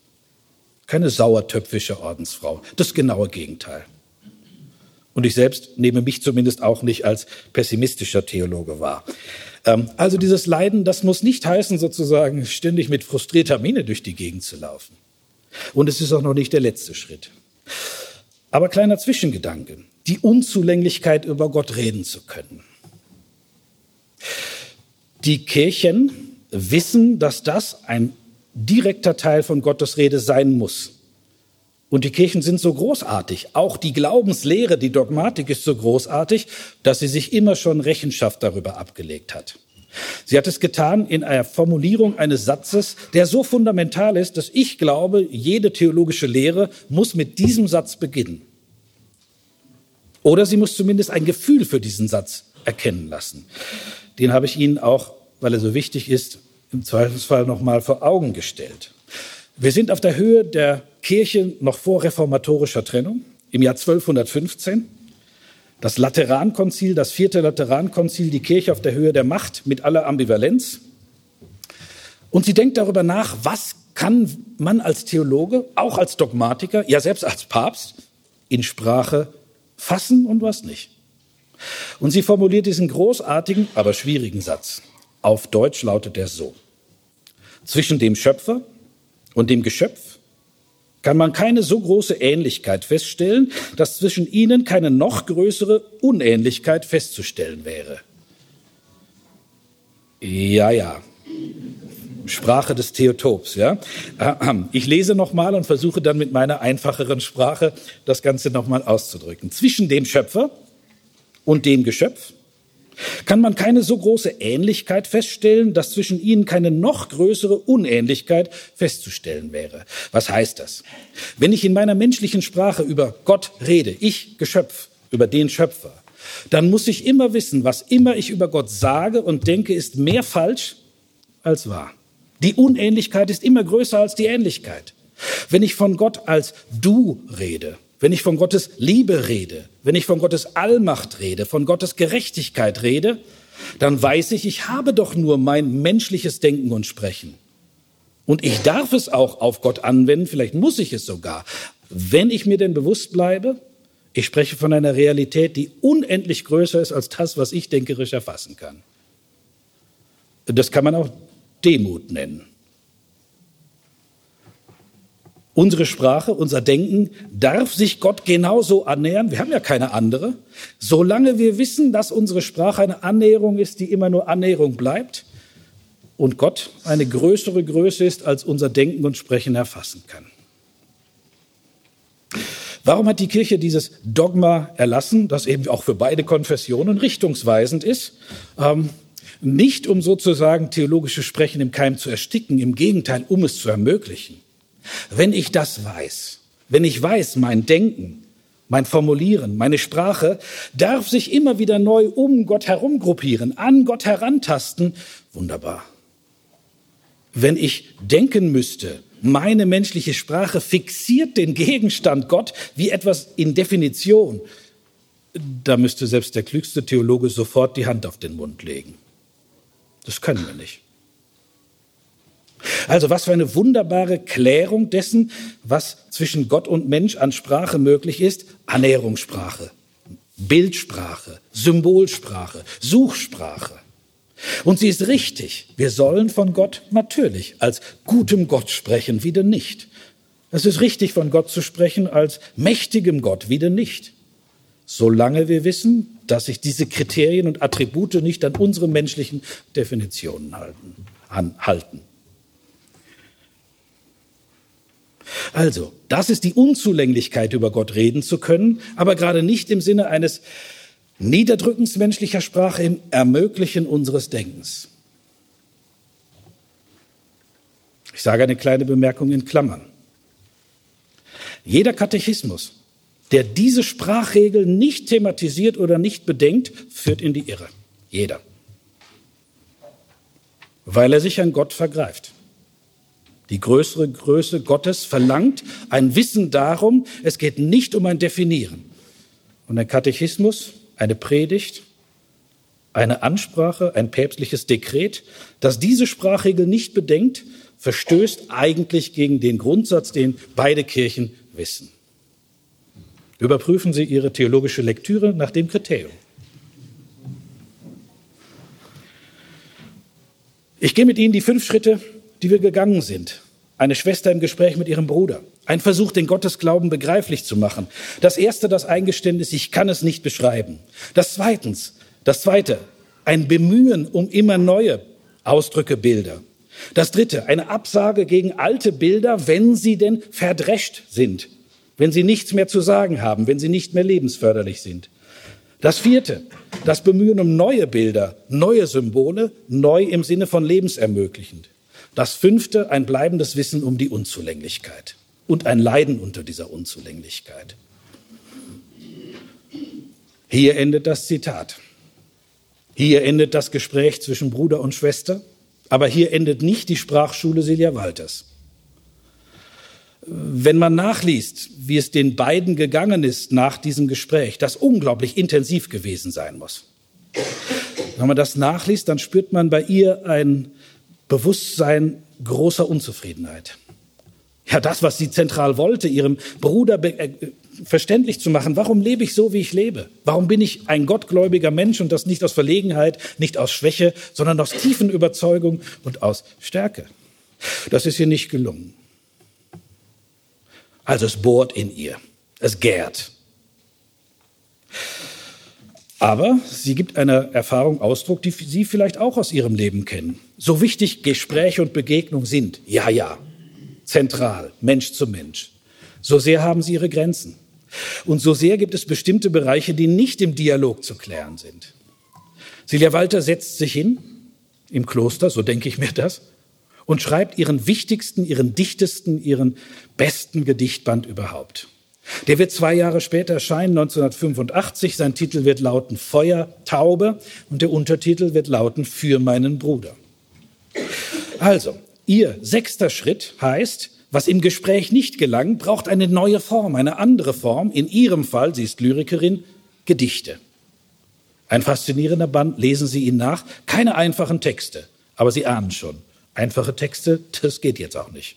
Keine sauertöpfische Ordensfrau, das genaue Gegenteil. Und ich selbst nehme mich zumindest auch nicht als pessimistischer Theologe wahr. Ähm, also dieses Leiden, das muss nicht heißen, sozusagen ständig mit frustrierter Miene durch die Gegend zu laufen. Und es ist auch noch nicht der letzte Schritt. Aber kleiner Zwischengedanke, die Unzulänglichkeit über Gott reden zu können. Die Kirchen wissen, dass das ein direkter Teil von Gottes Rede sein muss. Und die Kirchen sind so großartig. Auch die Glaubenslehre, die Dogmatik ist so großartig, dass sie sich immer schon Rechenschaft darüber abgelegt hat. Sie hat es getan in einer Formulierung eines Satzes, der so fundamental ist, dass ich glaube, jede theologische Lehre muss mit diesem Satz beginnen. Oder sie muss zumindest ein Gefühl für diesen Satz erkennen lassen. Den habe ich Ihnen auch, weil er so wichtig ist, im Zweifelsfall noch mal vor Augen gestellt. Wir sind auf der Höhe der Kirche noch vor reformatorischer Trennung im Jahr 1215. Das Laterankonzil, das vierte Laterankonzil, die Kirche auf der Höhe der Macht mit aller Ambivalenz. Und sie denkt darüber nach, was kann man als Theologe, auch als Dogmatiker, ja selbst als Papst in Sprache fassen und was nicht. Und sie formuliert diesen großartigen, aber schwierigen Satz. Auf Deutsch lautet er so. Zwischen dem Schöpfer und dem Geschöpf kann man keine so große Ähnlichkeit feststellen, dass zwischen ihnen keine noch größere Unähnlichkeit festzustellen wäre. Ja, ja. Sprache des Theotops, ja. Ich lese nochmal und versuche dann mit meiner einfacheren Sprache das Ganze nochmal auszudrücken. Zwischen dem Schöpfer und dem Geschöpf kann man keine so große Ähnlichkeit feststellen, dass zwischen ihnen keine noch größere Unähnlichkeit festzustellen wäre. Was heißt das? Wenn ich in meiner menschlichen Sprache über Gott rede, ich Geschöpf, über den Schöpfer, dann muss ich immer wissen, was immer ich über Gott sage und denke, ist mehr falsch als wahr. Die Unähnlichkeit ist immer größer als die Ähnlichkeit. Wenn ich von Gott als du rede, wenn ich von Gottes Liebe rede, wenn ich von Gottes Allmacht rede, von Gottes Gerechtigkeit rede, dann weiß ich, ich habe doch nur mein menschliches Denken und Sprechen. Und ich darf es auch auf Gott anwenden, vielleicht muss ich es sogar, wenn ich mir denn bewusst bleibe, ich spreche von einer Realität, die unendlich größer ist als das, was ich denkerisch erfassen kann. Das kann man auch Demut nennen. Unsere Sprache, unser Denken darf sich Gott genauso annähern. Wir haben ja keine andere. Solange wir wissen, dass unsere Sprache eine Annäherung ist, die immer nur Annäherung bleibt und Gott eine größere Größe ist, als unser Denken und Sprechen erfassen kann. Warum hat die Kirche dieses Dogma erlassen, das eben auch für beide Konfessionen richtungsweisend ist? Ähm, nicht um sozusagen theologisches Sprechen im Keim zu ersticken, im Gegenteil, um es zu ermöglichen. Wenn ich das weiß, wenn ich weiß, mein Denken, mein Formulieren, meine Sprache darf sich immer wieder neu um Gott herumgruppieren, an Gott herantasten, wunderbar. Wenn ich denken müsste, meine menschliche Sprache fixiert den Gegenstand Gott wie etwas in Definition, da müsste selbst der klügste Theologe sofort die Hand auf den Mund legen. Das können wir nicht. Also was für eine wunderbare Klärung dessen, was zwischen Gott und Mensch an Sprache möglich ist. Annäherungssprache, Bildsprache, Symbolsprache, Suchsprache. Und sie ist richtig. Wir sollen von Gott natürlich als gutem Gott sprechen, wieder nicht. Es ist richtig, von Gott zu sprechen als mächtigem Gott, wieder nicht. Solange wir wissen, dass sich diese Kriterien und Attribute nicht an unsere menschlichen Definitionen halten. Anhalten. Also, das ist die Unzulänglichkeit, über Gott reden zu können, aber gerade nicht im Sinne eines Niederdrückens menschlicher Sprache, im Ermöglichen unseres Denkens. Ich sage eine kleine Bemerkung in Klammern. Jeder Katechismus, der diese Sprachregel nicht thematisiert oder nicht bedenkt, führt in die Irre. Jeder. Weil er sich an Gott vergreift. Die größere Größe Gottes verlangt ein Wissen darum, es geht nicht um ein Definieren. Und ein Katechismus, eine Predigt, eine Ansprache, ein päpstliches Dekret, das diese Sprachregel nicht bedenkt, verstößt eigentlich gegen den Grundsatz, den beide Kirchen wissen. Überprüfen Sie Ihre theologische Lektüre nach dem Kriterium. Ich gehe mit Ihnen die fünf Schritte, die wir gegangen sind. Eine Schwester im Gespräch mit ihrem Bruder. Ein Versuch, den Gottesglauben begreiflich zu machen. Das erste, das Eingeständnis, ich kann es nicht beschreiben. Das zweitens, das zweite, ein Bemühen um immer neue Ausdrücke, Bilder. Das dritte, eine Absage gegen alte Bilder, wenn sie denn verdrescht sind, wenn sie nichts mehr zu sagen haben, wenn sie nicht mehr lebensförderlich sind. Das vierte, das Bemühen um neue Bilder, neue Symbole, neu im Sinne von lebensermöglichend. Das fünfte, ein bleibendes Wissen um die Unzulänglichkeit und ein Leiden unter dieser Unzulänglichkeit. Hier endet das Zitat. Hier endet das Gespräch zwischen Bruder und Schwester. Aber hier endet nicht die Sprachschule Silja Walters. Wenn man nachliest, wie es den beiden gegangen ist nach diesem Gespräch, das unglaublich intensiv gewesen sein muss. Wenn man das nachliest, dann spürt man bei ihr ein Bewusstsein großer Unzufriedenheit. Ja, das, was sie zentral wollte, ihrem Bruder äh, verständlich zu machen, warum lebe ich so, wie ich lebe? Warum bin ich ein gottgläubiger Mensch und das nicht aus Verlegenheit, nicht aus Schwäche, sondern aus tiefen Überzeugung und aus Stärke? Das ist ihr nicht gelungen. Also es bohrt in ihr, es gärt. Aber sie gibt einer Erfahrung Ausdruck, die Sie vielleicht auch aus Ihrem Leben kennen. So wichtig Gespräche und Begegnung sind, ja, ja, zentral, Mensch zu Mensch. So sehr haben sie ihre Grenzen. Und so sehr gibt es bestimmte Bereiche, die nicht im Dialog zu klären sind. Silja Walter setzt sich hin im Kloster, so denke ich mir das, und schreibt ihren wichtigsten, ihren dichtesten, ihren besten Gedichtband überhaupt. Der wird zwei Jahre später erscheinen, 1985. Sein Titel wird lauten Feuer, Taube und der Untertitel wird lauten Für meinen Bruder. Also, ihr sechster Schritt heißt, was im Gespräch nicht gelang, braucht eine neue Form, eine andere Form. In ihrem Fall, sie ist Lyrikerin, Gedichte. Ein faszinierender Band, lesen Sie ihn nach. Keine einfachen Texte, aber Sie ahnen schon. Einfache Texte, das geht jetzt auch nicht.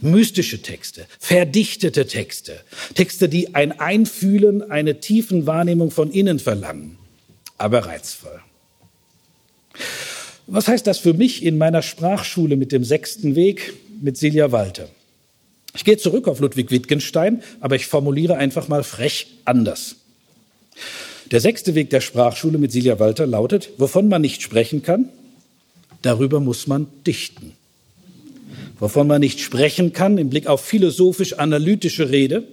Mystische Texte, verdichtete Texte, Texte, die ein Einfühlen, eine tiefen Wahrnehmung von innen verlangen, aber reizvoll. Was heißt das für mich in meiner Sprachschule mit dem sechsten Weg mit Silja Walter? Ich gehe zurück auf Ludwig Wittgenstein, aber ich formuliere einfach mal frech anders. Der sechste Weg der Sprachschule mit Silja Walter lautet, wovon man nicht sprechen kann, darüber muss man dichten. Wovon man nicht sprechen kann im Blick auf philosophisch-analytische Rede,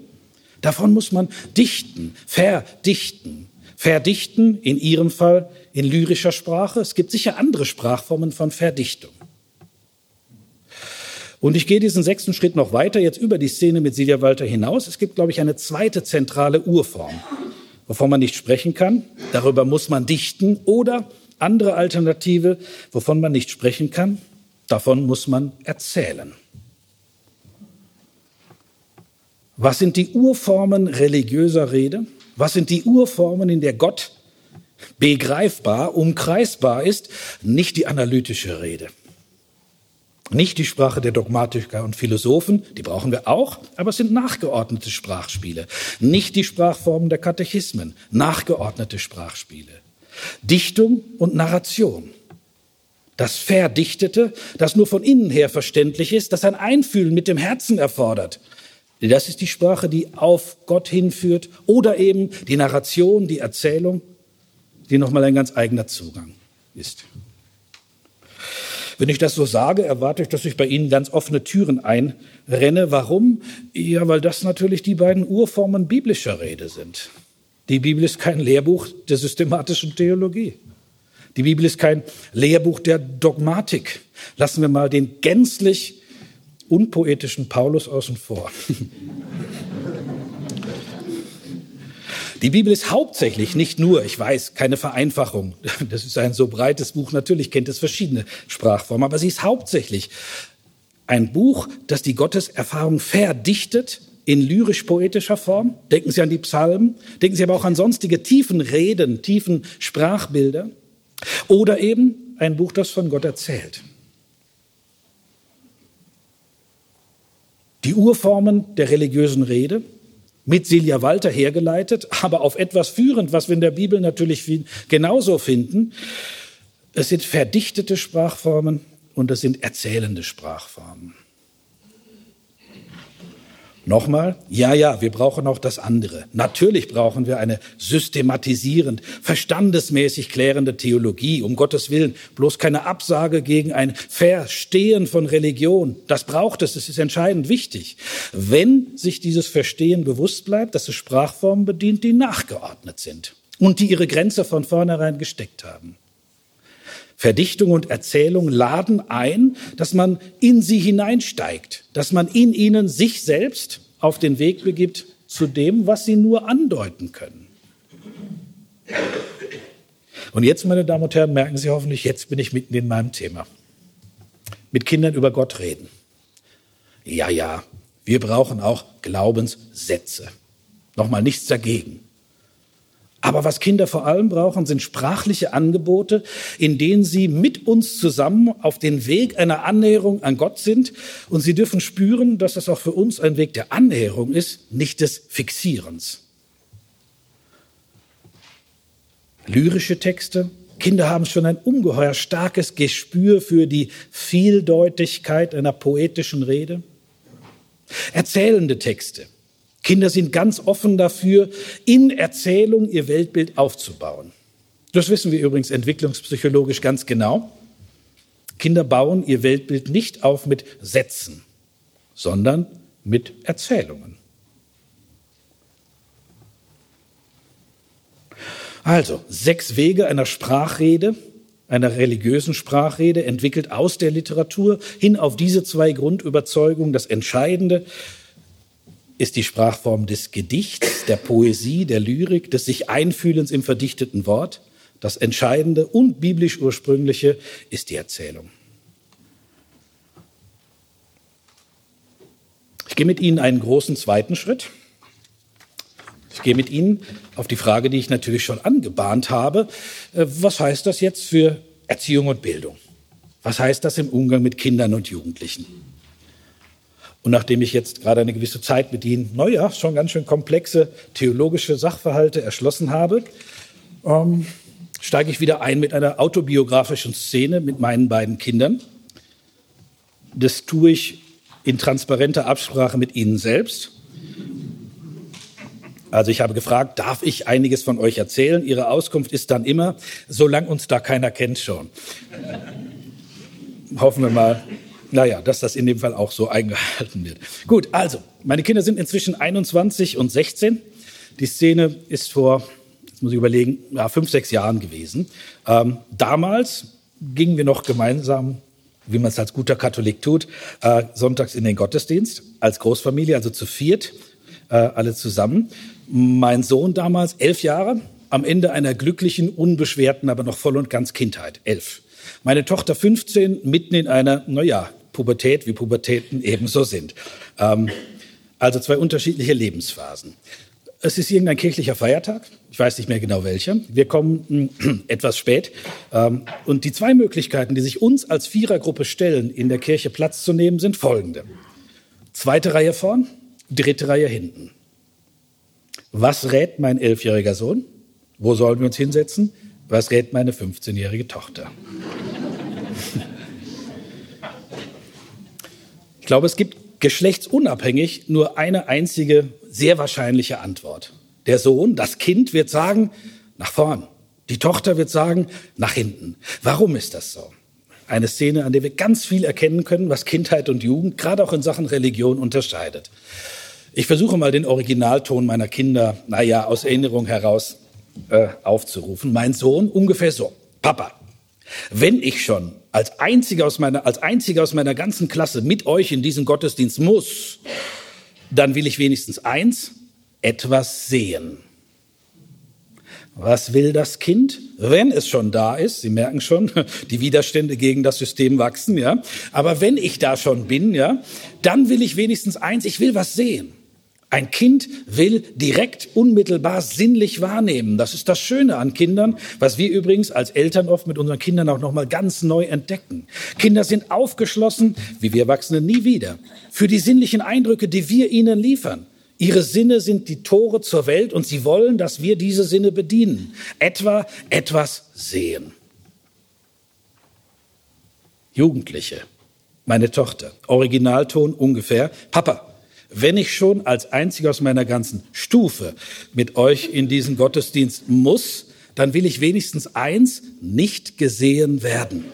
davon muss man dichten, verdichten. Verdichten, in Ihrem Fall in lyrischer Sprache. Es gibt sicher andere Sprachformen von Verdichtung. Und ich gehe diesen sechsten Schritt noch weiter, jetzt über die Szene mit Silja Walter hinaus. Es gibt, glaube ich, eine zweite zentrale Urform, wovon man nicht sprechen kann. Darüber muss man dichten. Oder andere Alternative, wovon man nicht sprechen kann. Davon muss man erzählen. Was sind die Urformen religiöser Rede? Was sind die Urformen, in der Gott begreifbar, umkreisbar ist? Nicht die analytische Rede. Nicht die Sprache der Dogmatiker und Philosophen, die brauchen wir auch, aber es sind nachgeordnete Sprachspiele. Nicht die Sprachformen der Katechismen, nachgeordnete Sprachspiele. Dichtung und Narration. Das Verdichtete, das nur von innen her verständlich ist, das ein Einfühlen mit dem Herzen erfordert. Das ist die Sprache, die auf Gott hinführt oder eben die Narration, die Erzählung, die nochmal ein ganz eigener Zugang ist. Wenn ich das so sage, erwarte ich, dass ich bei Ihnen ganz offene Türen einrenne. Warum? Ja, weil das natürlich die beiden Urformen biblischer Rede sind. Die Bibel ist kein Lehrbuch der systematischen Theologie. Die Bibel ist kein Lehrbuch der Dogmatik. Lassen wir mal den gänzlich unpoetischen Paulus außen vor. Die Bibel ist hauptsächlich, nicht nur, ich weiß, keine Vereinfachung. Das ist ein so breites Buch, natürlich kennt es verschiedene Sprachformen, aber sie ist hauptsächlich ein Buch, das die Gotteserfahrung verdichtet in lyrisch-poetischer Form. Denken Sie an die Psalmen, denken Sie aber auch an sonstige tiefen Reden, tiefen Sprachbilder. Oder eben ein Buch, das von Gott erzählt. Die Urformen der religiösen Rede, mit Silja Walter hergeleitet, aber auf etwas führend, was wir in der Bibel natürlich genauso finden. Es sind verdichtete Sprachformen und das sind erzählende Sprachformen. Nochmal, ja, ja, wir brauchen auch das andere. Natürlich brauchen wir eine systematisierend, verstandesmäßig klärende Theologie, um Gottes Willen, bloß keine Absage gegen ein Verstehen von Religion. Das braucht es, es ist entscheidend wichtig. Wenn sich dieses Verstehen bewusst bleibt, dass es Sprachformen bedient, die nachgeordnet sind und die ihre Grenze von vornherein gesteckt haben. Verdichtung und Erzählung laden ein, dass man in sie hineinsteigt, dass man in ihnen sich selbst auf den Weg begibt zu dem, was sie nur andeuten können. Und jetzt, meine Damen und Herren, merken Sie hoffentlich, jetzt bin ich mitten in meinem Thema. Mit Kindern über Gott reden. Ja, ja, wir brauchen auch Glaubenssätze. Nochmal nichts dagegen. Aber was Kinder vor allem brauchen, sind sprachliche Angebote, in denen sie mit uns zusammen auf den Weg einer Annäherung an Gott sind. Und sie dürfen spüren, dass das auch für uns ein Weg der Annäherung ist, nicht des Fixierens. Lyrische Texte. Kinder haben schon ein ungeheuer starkes Gespür für die Vieldeutigkeit einer poetischen Rede. Erzählende Texte Kinder sind ganz offen dafür, in Erzählung ihr Weltbild aufzubauen. Das wissen wir übrigens entwicklungspsychologisch ganz genau. Kinder bauen ihr Weltbild nicht auf mit Sätzen, sondern mit Erzählungen. Also, sechs Wege einer Sprachrede, einer religiösen Sprachrede, entwickelt aus der Literatur hin auf diese zwei Grundüberzeugungen. Das Entscheidende ist die Sprachform des Gedichts, der Poesie, der Lyrik, des sich Einfühlens im verdichteten Wort. Das Entscheidende und biblisch Ursprüngliche ist die Erzählung. Ich gehe mit Ihnen einen großen zweiten Schritt. Ich gehe mit Ihnen auf die Frage, die ich natürlich schon angebahnt habe. Äh, was heißt das jetzt für Erziehung und Bildung? Was heißt das im Umgang mit Kindern und Jugendlichen? Und nachdem ich jetzt gerade eine gewisse Zeit mit Ihnen, naja, schon ganz schön komplexe theologische Sachverhalte erschlossen habe, ähm, steige ich wieder ein mit einer autobiografischen Szene mit meinen beiden Kindern. Das tue ich in transparenter Absprache mit Ihnen selbst. Also ich habe gefragt, darf ich einiges von euch erzählen? Ihre Auskunft ist dann immer, solange uns da keiner kennt schon. Hoffen wir mal, naja, dass das in dem Fall auch so eingehalten wird. Gut, also, meine Kinder sind inzwischen 21 und 16. Die Szene ist vor, jetzt muss ich überlegen, ja, fünf, sechs Jahren gewesen. Ähm, damals gingen wir noch gemeinsam, wie man es als guter Katholik tut, äh, sonntags in den Gottesdienst als Großfamilie, also zu viert, äh, alle zusammen. Mein Sohn damals, elf Jahre, am Ende einer glücklichen, unbeschwerten, aber noch voll und ganz Kindheit, elf. Meine Tochter 15, mitten in einer, naja, Pubertät, wie Pubertäten ebenso sind. Ähm, also zwei unterschiedliche Lebensphasen. Es ist irgendein kirchlicher Feiertag, ich weiß nicht mehr genau welcher. Wir kommen etwas spät. Ähm, und die zwei Möglichkeiten, die sich uns als Vierergruppe stellen, in der Kirche Platz zu nehmen, sind folgende. Zweite Reihe vorn, dritte Reihe hinten. Was rät mein elfjähriger Sohn? Wo sollen wir uns hinsetzen? Was rät meine 15-jährige Tochter? Ich glaube, es gibt geschlechtsunabhängig nur eine einzige sehr wahrscheinliche Antwort. Der Sohn, das Kind wird sagen, nach vorn. Die Tochter wird sagen, nach hinten. Warum ist das so? Eine Szene, an der wir ganz viel erkennen können, was Kindheit und Jugend, gerade auch in Sachen Religion, unterscheidet. Ich versuche mal den Originalton meiner Kinder, naja, aus Erinnerung heraus äh, aufzurufen. Mein Sohn ungefähr so. Papa, wenn ich schon als einziger aus meiner, als einziger aus meiner ganzen Klasse mit euch in diesen Gottesdienst muss, dann will ich wenigstens eins, etwas sehen. Was will das Kind? Wenn es schon da ist, Sie merken schon, die Widerstände gegen das System wachsen, ja. Aber wenn ich da schon bin, ja, dann will ich wenigstens eins, ich will was sehen. Ein Kind will direkt, unmittelbar, sinnlich wahrnehmen. Das ist das Schöne an Kindern, was wir übrigens als Eltern oft mit unseren Kindern auch nochmal ganz neu entdecken. Kinder sind aufgeschlossen, wie wir Erwachsene nie wieder, für die sinnlichen Eindrücke, die wir ihnen liefern. Ihre Sinne sind die Tore zur Welt und sie wollen, dass wir diese Sinne bedienen. Etwa etwas sehen. Jugendliche, meine Tochter, Originalton ungefähr, Papa, wenn ich schon als einziger aus meiner ganzen Stufe mit euch in diesen Gottesdienst muss, dann will ich wenigstens eins, nicht gesehen werden.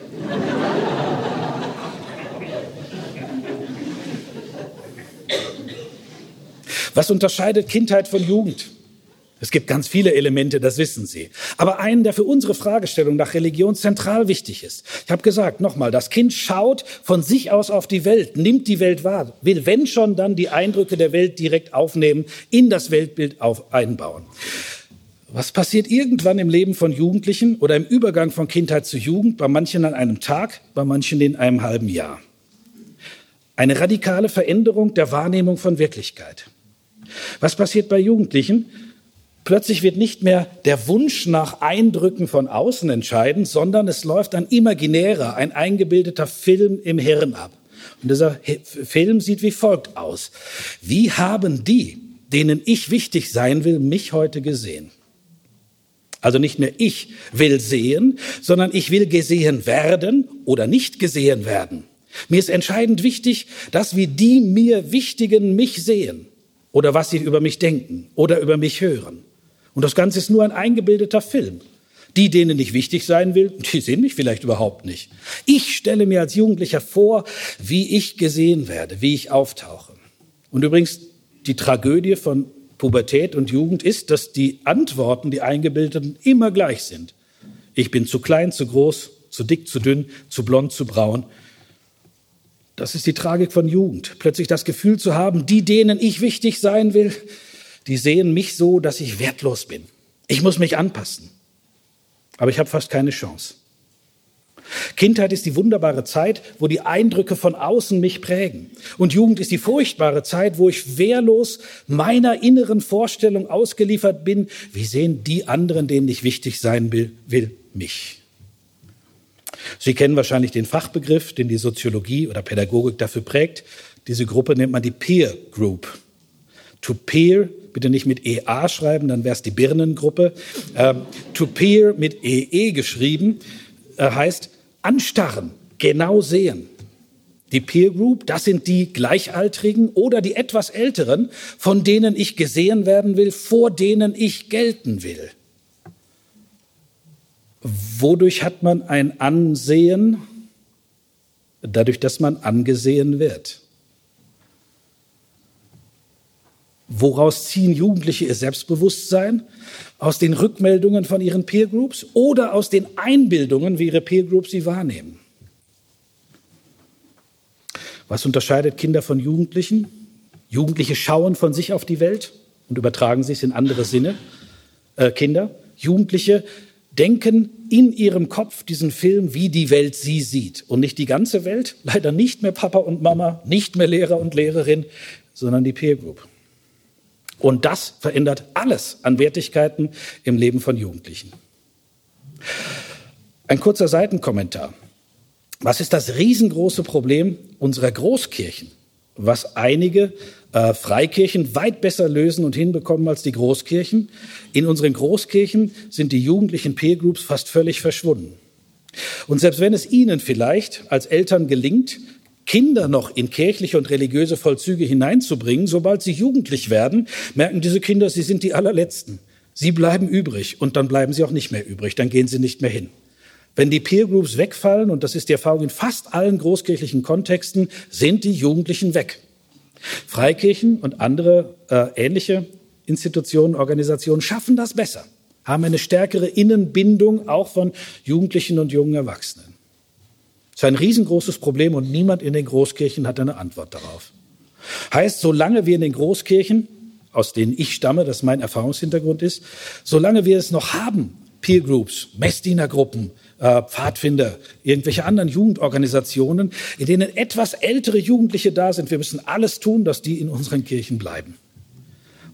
Was unterscheidet Kindheit von Jugend? Es gibt ganz viele Elemente, das wissen Sie. Aber einen, der für unsere Fragestellung nach Religion zentral wichtig ist. Ich habe gesagt, nochmal, das Kind schaut von sich aus auf die Welt, nimmt die Welt wahr, will, wenn schon, dann die Eindrücke der Welt direkt aufnehmen, in das Weltbild auf, einbauen. Was passiert irgendwann im Leben von Jugendlichen oder im Übergang von Kindheit zu Jugend, bei manchen an einem Tag, bei manchen in einem halben Jahr? Eine radikale Veränderung der Wahrnehmung von Wirklichkeit. Was passiert bei Jugendlichen? Plötzlich wird nicht mehr der Wunsch nach Eindrücken von außen entscheidend, sondern es läuft ein imaginärer, ein eingebildeter Film im Hirn ab. Und dieser Film sieht wie folgt aus. Wie haben die, denen ich wichtig sein will, mich heute gesehen? Also nicht mehr ich will sehen, sondern ich will gesehen werden oder nicht gesehen werden. Mir ist entscheidend wichtig, dass wie die mir Wichtigen mich sehen oder was sie über mich denken oder über mich hören. Und das Ganze ist nur ein eingebildeter Film. Die, denen ich wichtig sein will, die sehen mich vielleicht überhaupt nicht. Ich stelle mir als Jugendlicher vor, wie ich gesehen werde, wie ich auftauche. Und übrigens, die Tragödie von Pubertät und Jugend ist, dass die Antworten, die eingebildeten, immer gleich sind. Ich bin zu klein, zu groß, zu dick, zu dünn, zu blond, zu braun. Das ist die Tragik von Jugend. Plötzlich das Gefühl zu haben, die, denen ich wichtig sein will, die sehen mich so, dass ich wertlos bin. Ich muss mich anpassen. Aber ich habe fast keine Chance. Kindheit ist die wunderbare Zeit, wo die Eindrücke von außen mich prägen. Und Jugend ist die furchtbare Zeit, wo ich wehrlos meiner inneren Vorstellung ausgeliefert bin, wie sehen die anderen, denen ich wichtig sein will, will mich. Sie kennen wahrscheinlich den Fachbegriff, den die Soziologie oder Pädagogik dafür prägt. Diese Gruppe nennt man die Peer Group. To peer bitte nicht mit EA schreiben, dann wäre es die Birnengruppe. Ähm, to peer mit EE geschrieben äh, heißt anstarren, genau sehen. Die Peer Group, das sind die Gleichaltrigen oder die etwas Älteren, von denen ich gesehen werden will, vor denen ich gelten will. Wodurch hat man ein Ansehen? Dadurch, dass man angesehen wird. Woraus ziehen Jugendliche ihr Selbstbewusstsein? Aus den Rückmeldungen von ihren Peergroups oder aus den Einbildungen, wie ihre Peergroups sie wahrnehmen? Was unterscheidet Kinder von Jugendlichen? Jugendliche schauen von sich auf die Welt und übertragen sich in andere Sinne. Äh, Kinder, Jugendliche denken in ihrem Kopf diesen Film, wie die Welt sie sieht. Und nicht die ganze Welt, leider nicht mehr Papa und Mama, nicht mehr Lehrer und Lehrerin, sondern die Peer Group. Und das verändert alles an Wertigkeiten im Leben von Jugendlichen. Ein kurzer Seitenkommentar. Was ist das riesengroße Problem unserer Großkirchen, was einige äh, Freikirchen weit besser lösen und hinbekommen als die Großkirchen? In unseren Großkirchen sind die jugendlichen Peer Groups fast völlig verschwunden. Und selbst wenn es Ihnen vielleicht als Eltern gelingt, Kinder noch in kirchliche und religiöse Vollzüge hineinzubringen, sobald sie jugendlich werden, merken diese Kinder, sie sind die allerletzten. Sie bleiben übrig und dann bleiben sie auch nicht mehr übrig, dann gehen sie nicht mehr hin. Wenn die Peer Groups wegfallen, und das ist die Erfahrung in fast allen großkirchlichen Kontexten, sind die Jugendlichen weg. Freikirchen und andere äh, ähnliche Institutionen, Organisationen schaffen das besser, haben eine stärkere Innenbindung auch von Jugendlichen und jungen Erwachsenen. Das ist ein riesengroßes Problem und niemand in den Großkirchen hat eine Antwort darauf. Heißt, solange wir in den Großkirchen, aus denen ich stamme, das mein Erfahrungshintergrund ist, solange wir es noch haben, Peer Groups, Messdienergruppen, äh, Pfadfinder, irgendwelche anderen Jugendorganisationen, in denen etwas ältere Jugendliche da sind, wir müssen alles tun, dass die in unseren Kirchen bleiben.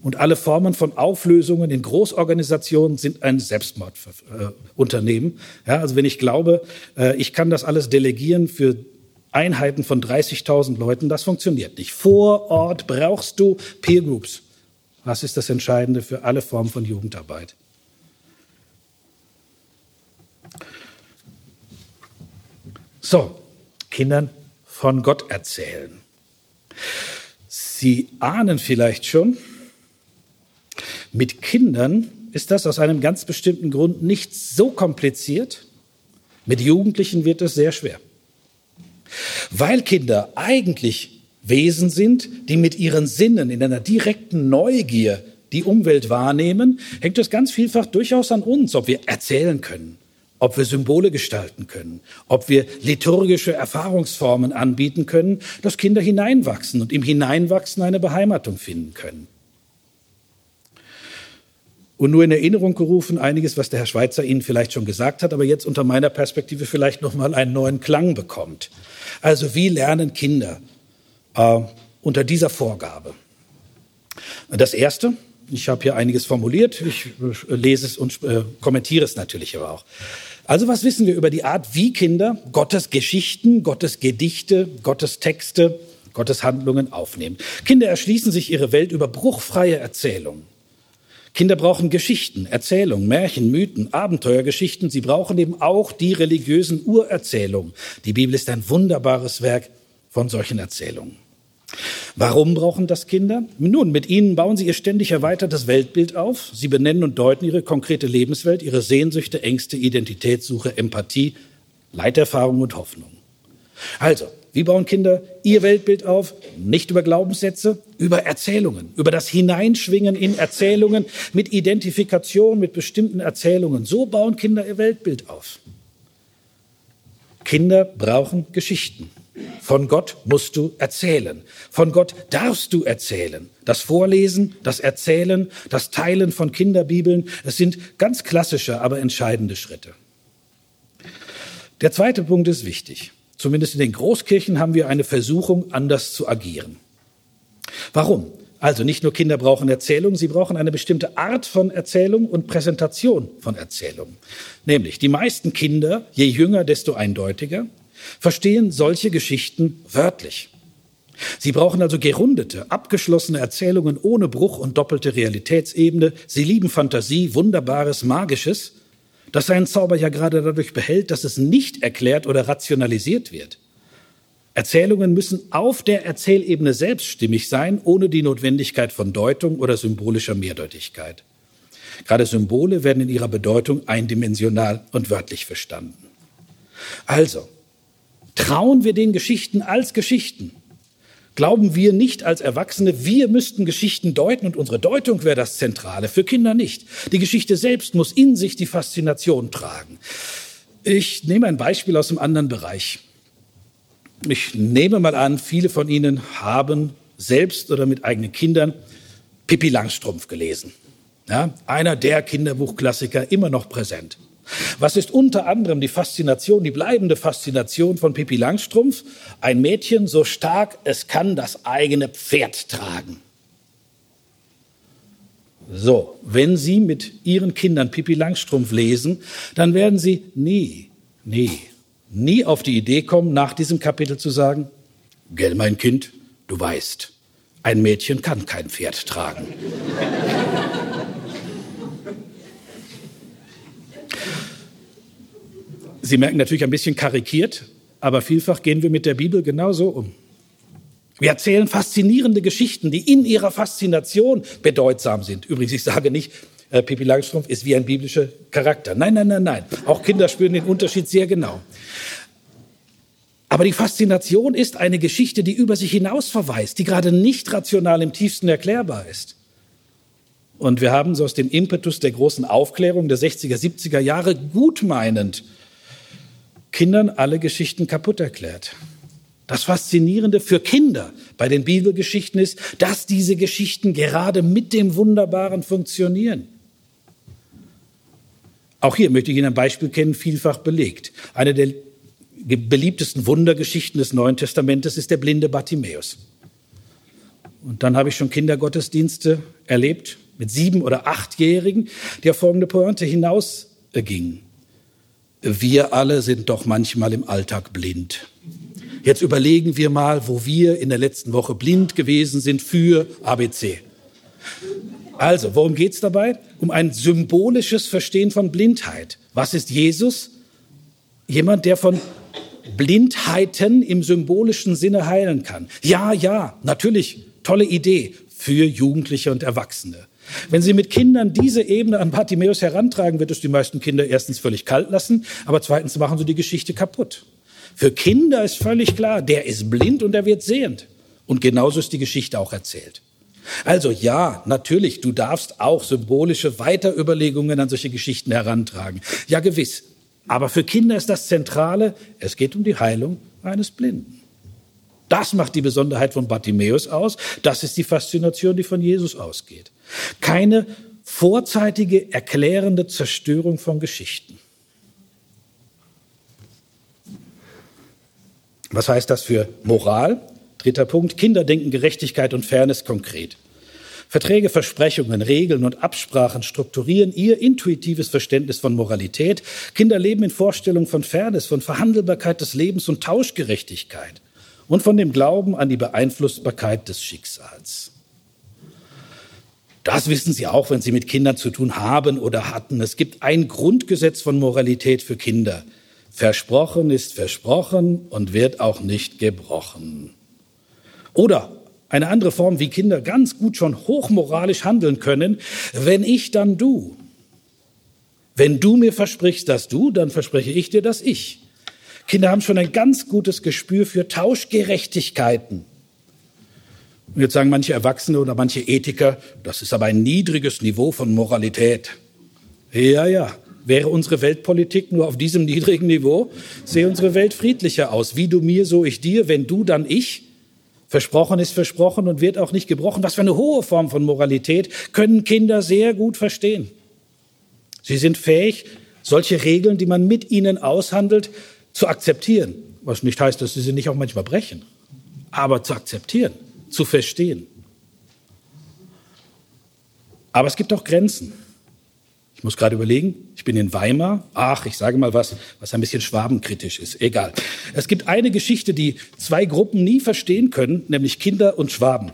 Und alle Formen von Auflösungen in Großorganisationen sind ein Selbstmordunternehmen. Ja, also wenn ich glaube, äh, ich kann das alles delegieren für Einheiten von 30.000 Leuten, das funktioniert nicht. Vor Ort brauchst du Peer Groups. Was ist das Entscheidende für alle Formen von Jugendarbeit? So, Kindern von Gott erzählen. Sie ahnen vielleicht schon, mit Kindern ist das aus einem ganz bestimmten Grund nicht so kompliziert. Mit Jugendlichen wird es sehr schwer. Weil Kinder eigentlich Wesen sind, die mit ihren Sinnen in einer direkten Neugier die Umwelt wahrnehmen, hängt es ganz vielfach durchaus an uns, ob wir erzählen können, ob wir Symbole gestalten können, ob wir liturgische Erfahrungsformen anbieten können, dass Kinder hineinwachsen und im Hineinwachsen eine Beheimatung finden können. Und nur in Erinnerung gerufen, einiges, was der Herr Schweizer Ihnen vielleicht schon gesagt hat, aber jetzt unter meiner Perspektive vielleicht nochmal einen neuen Klang bekommt. Also wie lernen Kinder äh, unter dieser Vorgabe? Das Erste, ich habe hier einiges formuliert, ich äh, lese es und äh, kommentiere es natürlich aber auch. Also was wissen wir über die Art, wie Kinder Gottes Geschichten, Gottes Gedichte, Gottes Texte, Gottes Handlungen aufnehmen? Kinder erschließen sich ihre Welt über bruchfreie Erzählungen. Kinder brauchen Geschichten, Erzählungen, Märchen, Mythen, Abenteuergeschichten. Sie brauchen eben auch die religiösen Urerzählungen. Die Bibel ist ein wunderbares Werk von solchen Erzählungen. Warum brauchen das Kinder? Nun, mit ihnen bauen sie ihr ständig erweitertes Weltbild auf. Sie benennen und deuten ihre konkrete Lebenswelt, ihre Sehnsüchte, Ängste, Identitätssuche, Empathie, Leiterfahrung und Hoffnung. Also, wie bauen Kinder ihr Weltbild auf? Nicht über Glaubenssätze, über Erzählungen, über das Hineinschwingen in Erzählungen, mit Identifikation mit bestimmten Erzählungen. So bauen Kinder ihr Weltbild auf. Kinder brauchen Geschichten. Von Gott musst du erzählen. Von Gott darfst du erzählen. Das Vorlesen, das Erzählen, das Teilen von Kinderbibeln, es sind ganz klassische, aber entscheidende Schritte. Der zweite Punkt ist wichtig. Zumindest in den Großkirchen haben wir eine Versuchung, anders zu agieren. Warum? Also nicht nur Kinder brauchen Erzählung, sie brauchen eine bestimmte Art von Erzählung und Präsentation von Erzählung. Nämlich die meisten Kinder, je jünger, desto eindeutiger, verstehen solche Geschichten wörtlich. Sie brauchen also gerundete, abgeschlossene Erzählungen ohne Bruch und doppelte Realitätsebene. Sie lieben Fantasie, Wunderbares, Magisches das seinen Zauber ja gerade dadurch behält, dass es nicht erklärt oder rationalisiert wird. Erzählungen müssen auf der Erzählebene selbststimmig sein, ohne die Notwendigkeit von Deutung oder symbolischer Mehrdeutigkeit. Gerade Symbole werden in ihrer Bedeutung eindimensional und wörtlich verstanden. Also, trauen wir den Geschichten als Geschichten glauben wir nicht als Erwachsene, wir müssten Geschichten deuten und unsere Deutung wäre das Zentrale, für Kinder nicht. Die Geschichte selbst muss in sich die Faszination tragen. Ich nehme ein Beispiel aus einem anderen Bereich. Ich nehme mal an, viele von Ihnen haben selbst oder mit eigenen Kindern Pippi Langstrumpf gelesen. Ja, einer der Kinderbuchklassiker immer noch präsent. Was ist unter anderem die Faszination, die bleibende Faszination von Pippi Langstrumpf? Ein Mädchen so stark, es kann das eigene Pferd tragen. So, wenn Sie mit Ihren Kindern Pippi Langstrumpf lesen, dann werden Sie nie, nie, nie auf die Idee kommen, nach diesem Kapitel zu sagen, gell, mein Kind, du weißt, ein Mädchen kann kein Pferd tragen. Sie merken natürlich ein bisschen karikiert, aber vielfach gehen wir mit der Bibel genauso um. Wir erzählen faszinierende Geschichten, die in ihrer Faszination bedeutsam sind. Übrigens, ich sage nicht, äh, Pippi Langstrumpf ist wie ein biblischer Charakter. Nein, nein, nein, nein. Auch Kinder spüren den Unterschied sehr genau. Aber die Faszination ist eine Geschichte, die über sich hinaus verweist, die gerade nicht rational im tiefsten erklärbar ist. Und wir haben so aus dem Impetus der großen Aufklärung der 60er, 70er Jahre gutmeinend Kindern alle Geschichten kaputt erklärt. Das Faszinierende für Kinder bei den Bibelgeschichten ist, dass diese Geschichten gerade mit dem Wunderbaren funktionieren. Auch hier möchte ich Ihnen ein Beispiel kennen, vielfach belegt. Eine der beliebtesten Wundergeschichten des Neuen Testamentes ist der blinde Bartimäus. Und dann habe ich schon Kindergottesdienste erlebt mit sieben- oder achtjährigen, die auf folgende Pointe hinausgingen wir alle sind doch manchmal im Alltag blind. Jetzt überlegen wir mal, wo wir in der letzten Woche blind gewesen sind für ABC. Also, worum geht es dabei? Um ein symbolisches Verstehen von Blindheit. Was ist Jesus? Jemand, der von Blindheiten im symbolischen Sinne heilen kann. Ja, ja, natürlich, tolle Idee für Jugendliche und Erwachsene. Wenn Sie mit Kindern diese Ebene an Bartimäus herantragen, wird es die meisten Kinder erstens völlig kalt lassen, aber zweitens machen sie die Geschichte kaputt. Für Kinder ist völlig klar, der ist blind und er wird sehend. Und genauso ist die Geschichte auch erzählt. Also ja, natürlich, du darfst auch symbolische Weiterüberlegungen an solche Geschichten herantragen. Ja, gewiss. Aber für Kinder ist das Zentrale, es geht um die Heilung eines Blinden. Das macht die Besonderheit von Bartimäus aus. Das ist die Faszination, die von Jesus ausgeht. Keine vorzeitige, erklärende Zerstörung von Geschichten. Was heißt das für Moral? Dritter Punkt. Kinder denken Gerechtigkeit und Fairness konkret. Verträge, Versprechungen, Regeln und Absprachen strukturieren ihr intuitives Verständnis von Moralität. Kinder leben in Vorstellungen von Fairness, von Verhandelbarkeit des Lebens und Tauschgerechtigkeit und von dem Glauben an die Beeinflussbarkeit des Schicksals. Das wissen Sie auch, wenn Sie mit Kindern zu tun haben oder hatten. Es gibt ein Grundgesetz von Moralität für Kinder. Versprochen ist versprochen und wird auch nicht gebrochen. Oder eine andere Form, wie Kinder ganz gut schon hochmoralisch handeln können. Wenn ich, dann du. Wenn du mir versprichst, dass du, dann verspreche ich dir, dass ich. Kinder haben schon ein ganz gutes Gespür für Tauschgerechtigkeiten. Und jetzt sagen manche Erwachsene oder manche Ethiker, das ist aber ein niedriges Niveau von Moralität. Ja, ja. Wäre unsere Weltpolitik nur auf diesem niedrigen Niveau, sähe unsere Welt friedlicher aus. Wie du mir, so ich dir, wenn du, dann ich. Versprochen ist versprochen und wird auch nicht gebrochen. Was für eine hohe Form von Moralität können Kinder sehr gut verstehen. Sie sind fähig, solche Regeln, die man mit ihnen aushandelt, zu akzeptieren. Was nicht heißt, dass sie sie nicht auch manchmal brechen. Aber zu akzeptieren, zu verstehen. Aber es gibt auch Grenzen. Ich muss gerade überlegen, ich bin in Weimar. Ach, ich sage mal was, was ein bisschen schwabenkritisch ist. Egal. Es gibt eine Geschichte, die zwei Gruppen nie verstehen können, nämlich Kinder und Schwaben.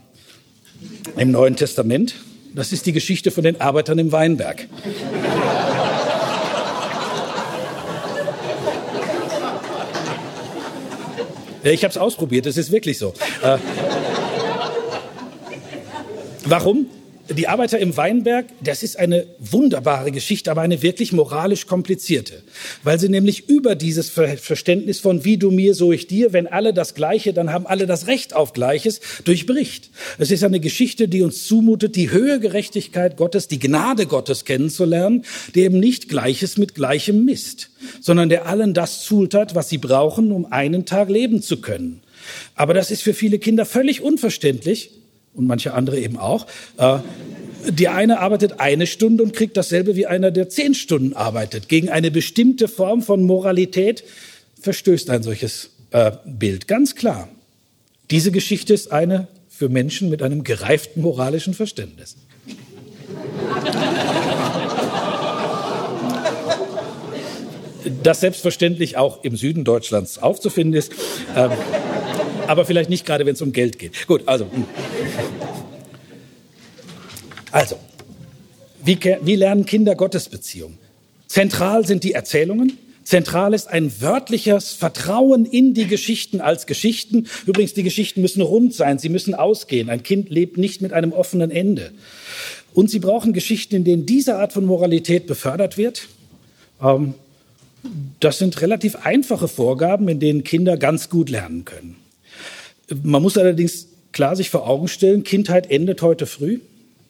Im Neuen Testament. Das ist die Geschichte von den Arbeitern im Weinberg. Ich habe es ausprobiert, es ist wirklich so. Äh, warum? Die Arbeiter im Weinberg, das ist eine wunderbare Geschichte, aber eine wirklich moralisch komplizierte, weil sie nämlich über dieses Verständnis von wie du mir, so ich dir, wenn alle das Gleiche, dann haben alle das Recht auf Gleiches, durchbricht. Es ist eine Geschichte, die uns zumutet, die höhere Gerechtigkeit Gottes, die Gnade Gottes kennenzulernen, der eben nicht Gleiches mit Gleichem misst, sondern der allen das zultat, was sie brauchen, um einen Tag leben zu können. Aber das ist für viele Kinder völlig unverständlich und manche andere eben auch. Äh, die eine arbeitet eine Stunde und kriegt dasselbe wie einer, der zehn Stunden arbeitet. Gegen eine bestimmte Form von Moralität verstößt ein solches äh, Bild. Ganz klar. Diese Geschichte ist eine für Menschen mit einem gereiften moralischen Verständnis. Das selbstverständlich auch im Süden Deutschlands aufzufinden ist. Ähm, aber vielleicht nicht gerade, wenn es um Geld geht. Gut, also. Hm. Also, wie, wie lernen Kinder Gottesbeziehung? Zentral sind die Erzählungen. Zentral ist ein wörtliches Vertrauen in die Geschichten als Geschichten. Übrigens, die Geschichten müssen rund sein, sie müssen ausgehen. Ein Kind lebt nicht mit einem offenen Ende. Und sie brauchen Geschichten, in denen diese Art von Moralität befördert wird. Ähm, das sind relativ einfache Vorgaben, in denen Kinder ganz gut lernen können. Man muss allerdings klar sich vor Augen stellen, Kindheit endet heute früh.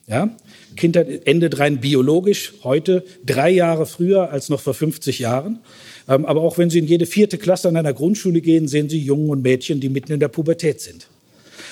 Ja? Kindheit endet rein biologisch heute drei Jahre früher als noch vor 50 Jahren. Ähm, aber auch wenn Sie in jede vierte Klasse an einer Grundschule gehen, sehen Sie Jungen und Mädchen, die mitten in der Pubertät sind.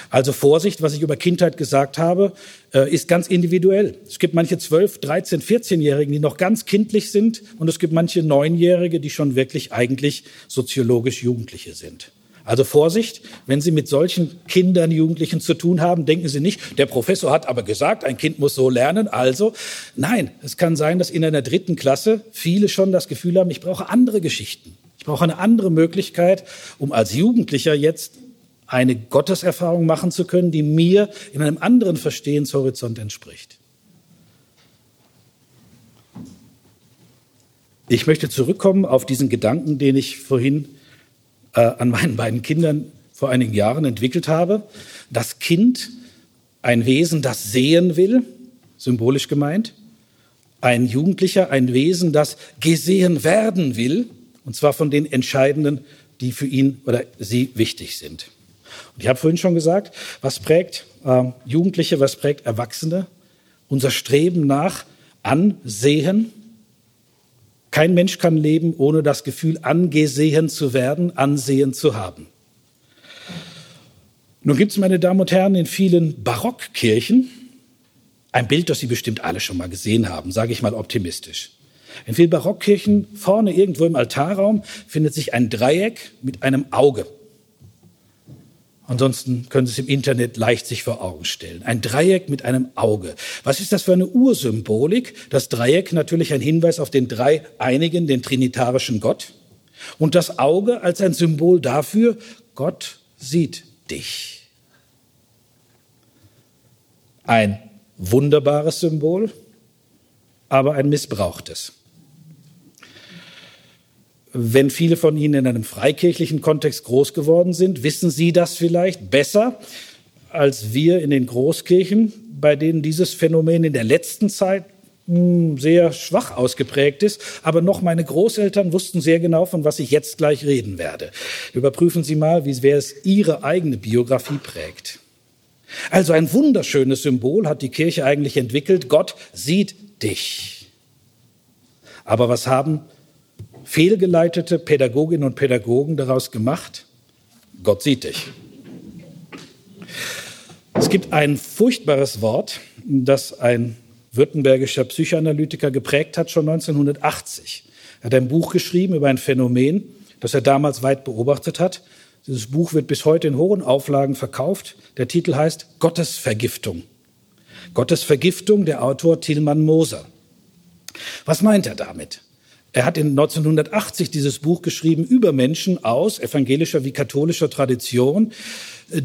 Also Vorsicht, was ich über Kindheit gesagt habe, äh, ist ganz individuell. Es gibt manche 12, 13, 14-Jährigen, die noch ganz kindlich sind und es gibt manche Neunjährige, die schon wirklich eigentlich soziologisch Jugendliche sind. Also Vorsicht, wenn Sie mit solchen Kindern, Jugendlichen zu tun haben, denken Sie nicht, der Professor hat aber gesagt, ein Kind muss so lernen. Also nein, es kann sein, dass in einer dritten Klasse viele schon das Gefühl haben, ich brauche andere Geschichten. Ich brauche eine andere Möglichkeit, um als Jugendlicher jetzt eine Gotteserfahrung machen zu können, die mir in einem anderen Verstehenshorizont entspricht. Ich möchte zurückkommen auf diesen Gedanken, den ich vorhin äh, an meinen beiden Kindern vor einigen Jahren entwickelt habe. Das Kind, ein Wesen, das sehen will, symbolisch gemeint. Ein Jugendlicher, ein Wesen, das gesehen werden will, und zwar von den Entscheidenden, die für ihn oder sie wichtig sind. Und ich habe vorhin schon gesagt, was prägt äh, Jugendliche, was prägt Erwachsene? Unser Streben nach Ansehen. Kein Mensch kann leben, ohne das Gefühl, angesehen zu werden, Ansehen zu haben. Nun gibt es, meine Damen und Herren, in vielen Barockkirchen ein Bild, das Sie bestimmt alle schon mal gesehen haben, sage ich mal optimistisch. In vielen Barockkirchen vorne irgendwo im Altarraum findet sich ein Dreieck mit einem Auge. Ansonsten können Sie es im Internet leicht sich vor Augen stellen. Ein Dreieck mit einem Auge. Was ist das für eine Ursymbolik? Das Dreieck natürlich ein Hinweis auf den dreieinigen, den trinitarischen Gott. Und das Auge als ein Symbol dafür, Gott sieht dich. Ein wunderbares Symbol, aber ein missbrauchtes. Wenn viele von Ihnen in einem freikirchlichen Kontext groß geworden sind, wissen Sie das vielleicht besser als wir in den Großkirchen, bei denen dieses Phänomen in der letzten Zeit hm, sehr schwach ausgeprägt ist. Aber noch meine Großeltern wussten sehr genau, von was ich jetzt gleich reden werde. Überprüfen Sie mal, wie wer es Ihre eigene Biografie prägt. Also ein wunderschönes Symbol hat die Kirche eigentlich entwickelt. Gott sieht dich. Aber was haben fehlgeleitete Pädagoginnen und Pädagogen daraus gemacht? Gott sieht dich. Es gibt ein furchtbares Wort, das ein württembergischer Psychoanalytiker geprägt hat, schon 1980. Er hat ein Buch geschrieben über ein Phänomen, das er damals weit beobachtet hat. Dieses Buch wird bis heute in hohen Auflagen verkauft. Der Titel heißt Gottesvergiftung. Gottesvergiftung, der Autor Tilman Moser. Was meint er damit? Er hat in 1980 dieses Buch geschrieben über Menschen aus evangelischer wie katholischer Tradition, äh,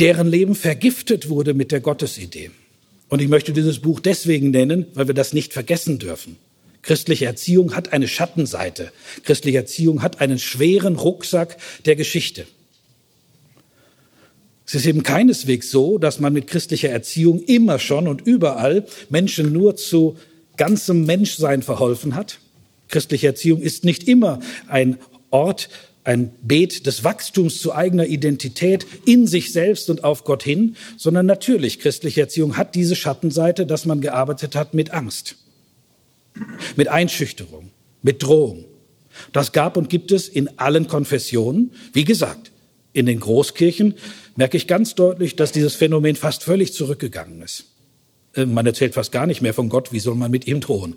deren Leben vergiftet wurde mit der Gottesidee. Und ich möchte dieses Buch deswegen nennen, weil wir das nicht vergessen dürfen. Christliche Erziehung hat eine Schattenseite. Christliche Erziehung hat einen schweren Rucksack der Geschichte. Es ist eben keineswegs so, dass man mit christlicher Erziehung immer schon und überall Menschen nur zu ganzem Menschsein verholfen hat. Christliche Erziehung ist nicht immer ein Ort, ein Beet des Wachstums zu eigener Identität in sich selbst und auf Gott hin, sondern natürlich, christliche Erziehung hat diese Schattenseite, dass man gearbeitet hat mit Angst mit Einschüchterung, mit Drohung. Das gab und gibt es in allen Konfessionen. Wie gesagt, in den Großkirchen merke ich ganz deutlich, dass dieses Phänomen fast völlig zurückgegangen ist. Äh, man erzählt fast gar nicht mehr von Gott, wie soll man mit ihm drohen?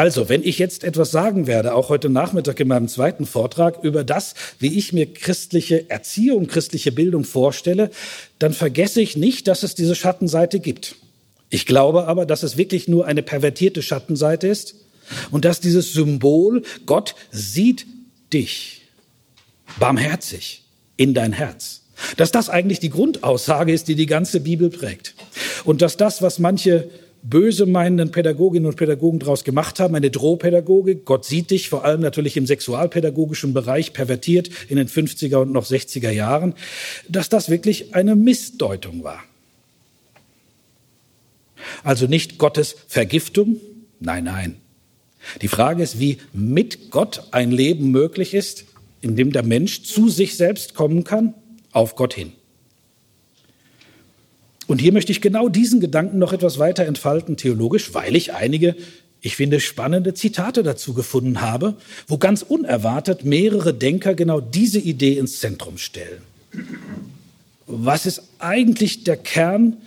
Also, wenn ich jetzt etwas sagen werde, auch heute Nachmittag in meinem zweiten Vortrag, über das, wie ich mir christliche Erziehung, christliche Bildung vorstelle, dann vergesse ich nicht, dass es diese Schattenseite gibt. Ich glaube aber, dass es wirklich nur eine pervertierte Schattenseite ist und dass dieses Symbol, Gott sieht dich barmherzig in dein Herz. Dass das eigentlich die Grundaussage ist, die die ganze Bibel prägt. Und dass das, was manche böse meinenden Pädagoginnen und Pädagogen daraus gemacht haben, eine Drohpädagogik. Gott sieht dich, vor allem natürlich im sexualpädagogischen Bereich pervertiert in den 50er und noch 60er Jahren, dass das wirklich eine Missdeutung war. Also nicht Gottes Vergiftung, nein, nein. Die Frage ist, wie mit Gott ein Leben möglich ist, in dem der Mensch zu sich selbst kommen kann, auf Gott hin. Und hier möchte ich genau diesen Gedanken noch etwas weiter entfalten, theologisch, weil ich einige, ich finde, spannende Zitate dazu gefunden habe, wo ganz unerwartet mehrere Denker genau diese Idee ins Zentrum stellen. Was ist eigentlich der Kern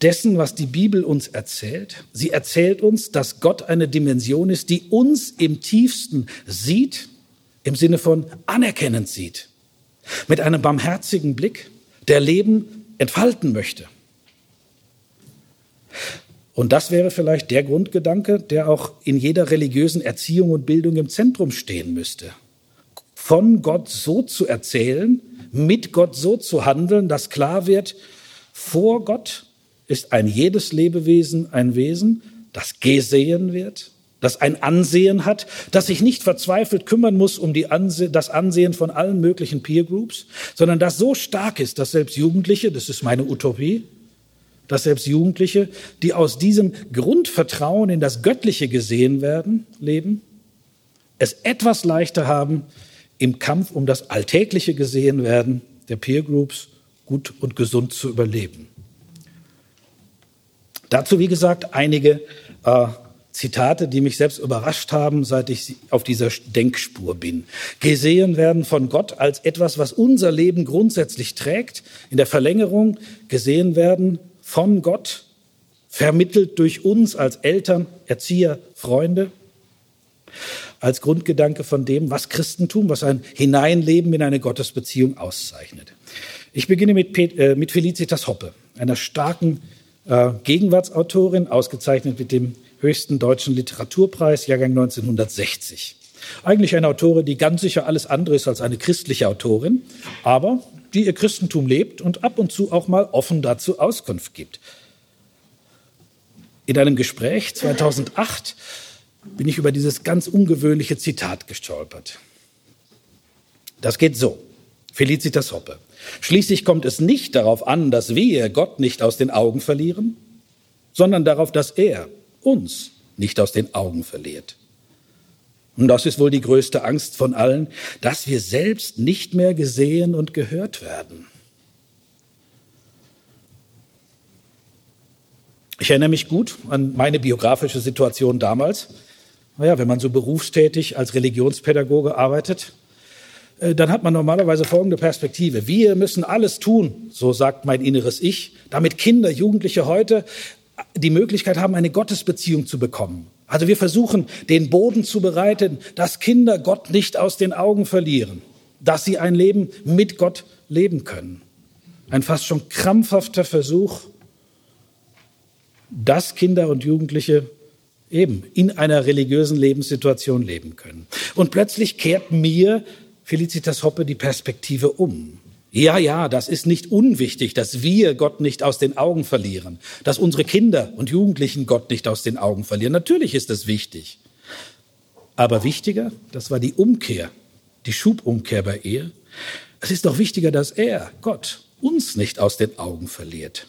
dessen, was die Bibel uns erzählt? Sie erzählt uns, dass Gott eine Dimension ist, die uns im tiefsten sieht, im Sinne von anerkennend sieht, mit einem barmherzigen Blick, der Leben entfalten möchte. Und das wäre vielleicht der Grundgedanke, der auch in jeder religiösen Erziehung und Bildung im Zentrum stehen müsste. Von Gott so zu erzählen, mit Gott so zu handeln, dass klar wird, vor Gott ist ein jedes Lebewesen ein Wesen, das gesehen wird, das ein Ansehen hat, das sich nicht verzweifelt kümmern muss um Anse das Ansehen von allen möglichen Peer Groups, sondern das so stark ist, dass selbst Jugendliche, das ist meine Utopie, dass selbst Jugendliche, die aus diesem Grundvertrauen in das Göttliche gesehen werden, leben, es etwas leichter haben, im Kampf um das alltägliche gesehen werden der Peer Groups gut und gesund zu überleben. Dazu, wie gesagt, einige äh, Zitate, die mich selbst überrascht haben, seit ich auf dieser Denkspur bin. Gesehen werden von Gott als etwas, was unser Leben grundsätzlich trägt. In der Verlängerung gesehen werden von Gott, vermittelt durch uns als Eltern, Erzieher, Freunde. Als Grundgedanke von dem, was Christentum, was ein Hineinleben in eine Gottesbeziehung auszeichnet. Ich beginne mit, Pet, äh, mit Felicitas Hoppe, einer starken äh, Gegenwartsautorin, ausgezeichnet mit dem höchsten deutschen Literaturpreis, Jahrgang 1960. Eigentlich eine Autorin, die ganz sicher alles andere ist als eine christliche Autorin, aber die ihr Christentum lebt und ab und zu auch mal offen dazu Auskunft gibt. In einem Gespräch 2008 bin ich über dieses ganz ungewöhnliche Zitat gestolpert. Das geht so. Felicitas Hoppe. Schließlich kommt es nicht darauf an, dass wir Gott nicht aus den Augen verlieren, sondern darauf, dass er uns nicht aus den Augen verliert. Und das ist wohl die größte Angst von allen, dass wir selbst nicht mehr gesehen und gehört werden. Ich erinnere mich gut an meine biografische Situation damals. Naja, wenn man so berufstätig als Religionspädagoge arbeitet, äh, dann hat man normalerweise folgende Perspektive. Wir müssen alles tun, so sagt mein inneres Ich, damit Kinder, Jugendliche heute die Möglichkeit haben, eine Gottesbeziehung zu bekommen. Also wir versuchen, den Boden zu bereiten, dass Kinder Gott nicht aus den Augen verlieren, dass sie ein Leben mit Gott leben können. Ein fast schon krampfhafter Versuch, dass Kinder und Jugendliche eben in einer religiösen Lebenssituation leben können. Und plötzlich kehrt mir Felicitas Hoppe die Perspektive um. Ja, ja, das ist nicht unwichtig, dass wir Gott nicht aus den Augen verlieren, dass unsere Kinder und Jugendlichen Gott nicht aus den Augen verlieren. Natürlich ist das wichtig. Aber wichtiger, das war die Umkehr, die Schubumkehr bei ihr. Es ist doch wichtiger, dass er, Gott, uns nicht aus den Augen verliert.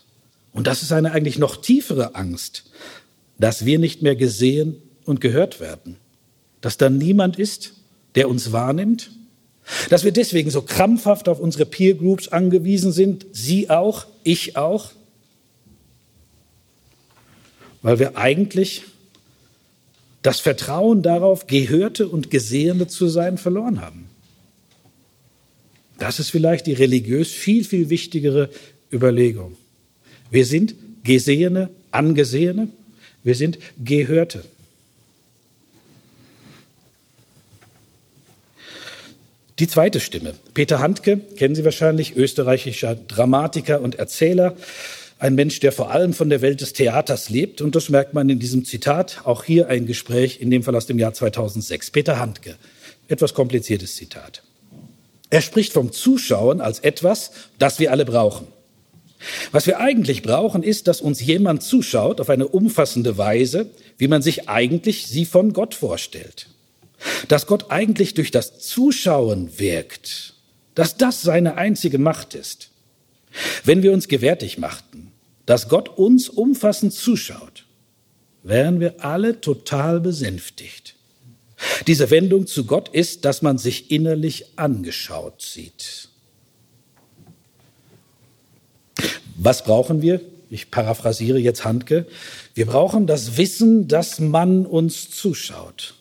Und das ist eine eigentlich noch tiefere Angst, dass wir nicht mehr gesehen und gehört werden, dass da niemand ist, der uns wahrnimmt, dass wir deswegen so krampfhaft auf unsere Peer Groups angewiesen sind, Sie auch, ich auch, weil wir eigentlich das Vertrauen darauf, Gehörte und Gesehene zu sein, verloren haben. Das ist vielleicht die religiös viel, viel wichtigere Überlegung. Wir sind Gesehene, Angesehene, wir sind Gehörte. Die zweite Stimme. Peter Handke, kennen Sie wahrscheinlich, österreichischer Dramatiker und Erzähler. Ein Mensch, der vor allem von der Welt des Theaters lebt. Und das merkt man in diesem Zitat. Auch hier ein Gespräch, in dem Fall aus dem Jahr 2006. Peter Handke. Etwas kompliziertes Zitat. Er spricht vom Zuschauen als etwas, das wir alle brauchen. Was wir eigentlich brauchen, ist, dass uns jemand zuschaut auf eine umfassende Weise, wie man sich eigentlich sie von Gott vorstellt dass Gott eigentlich durch das Zuschauen wirkt, dass das seine einzige Macht ist. Wenn wir uns gewärtig machten, dass Gott uns umfassend zuschaut, wären wir alle total besänftigt. Diese Wendung zu Gott ist, dass man sich innerlich angeschaut sieht. Was brauchen wir? Ich paraphrasiere jetzt Handke. Wir brauchen das Wissen, dass man uns zuschaut.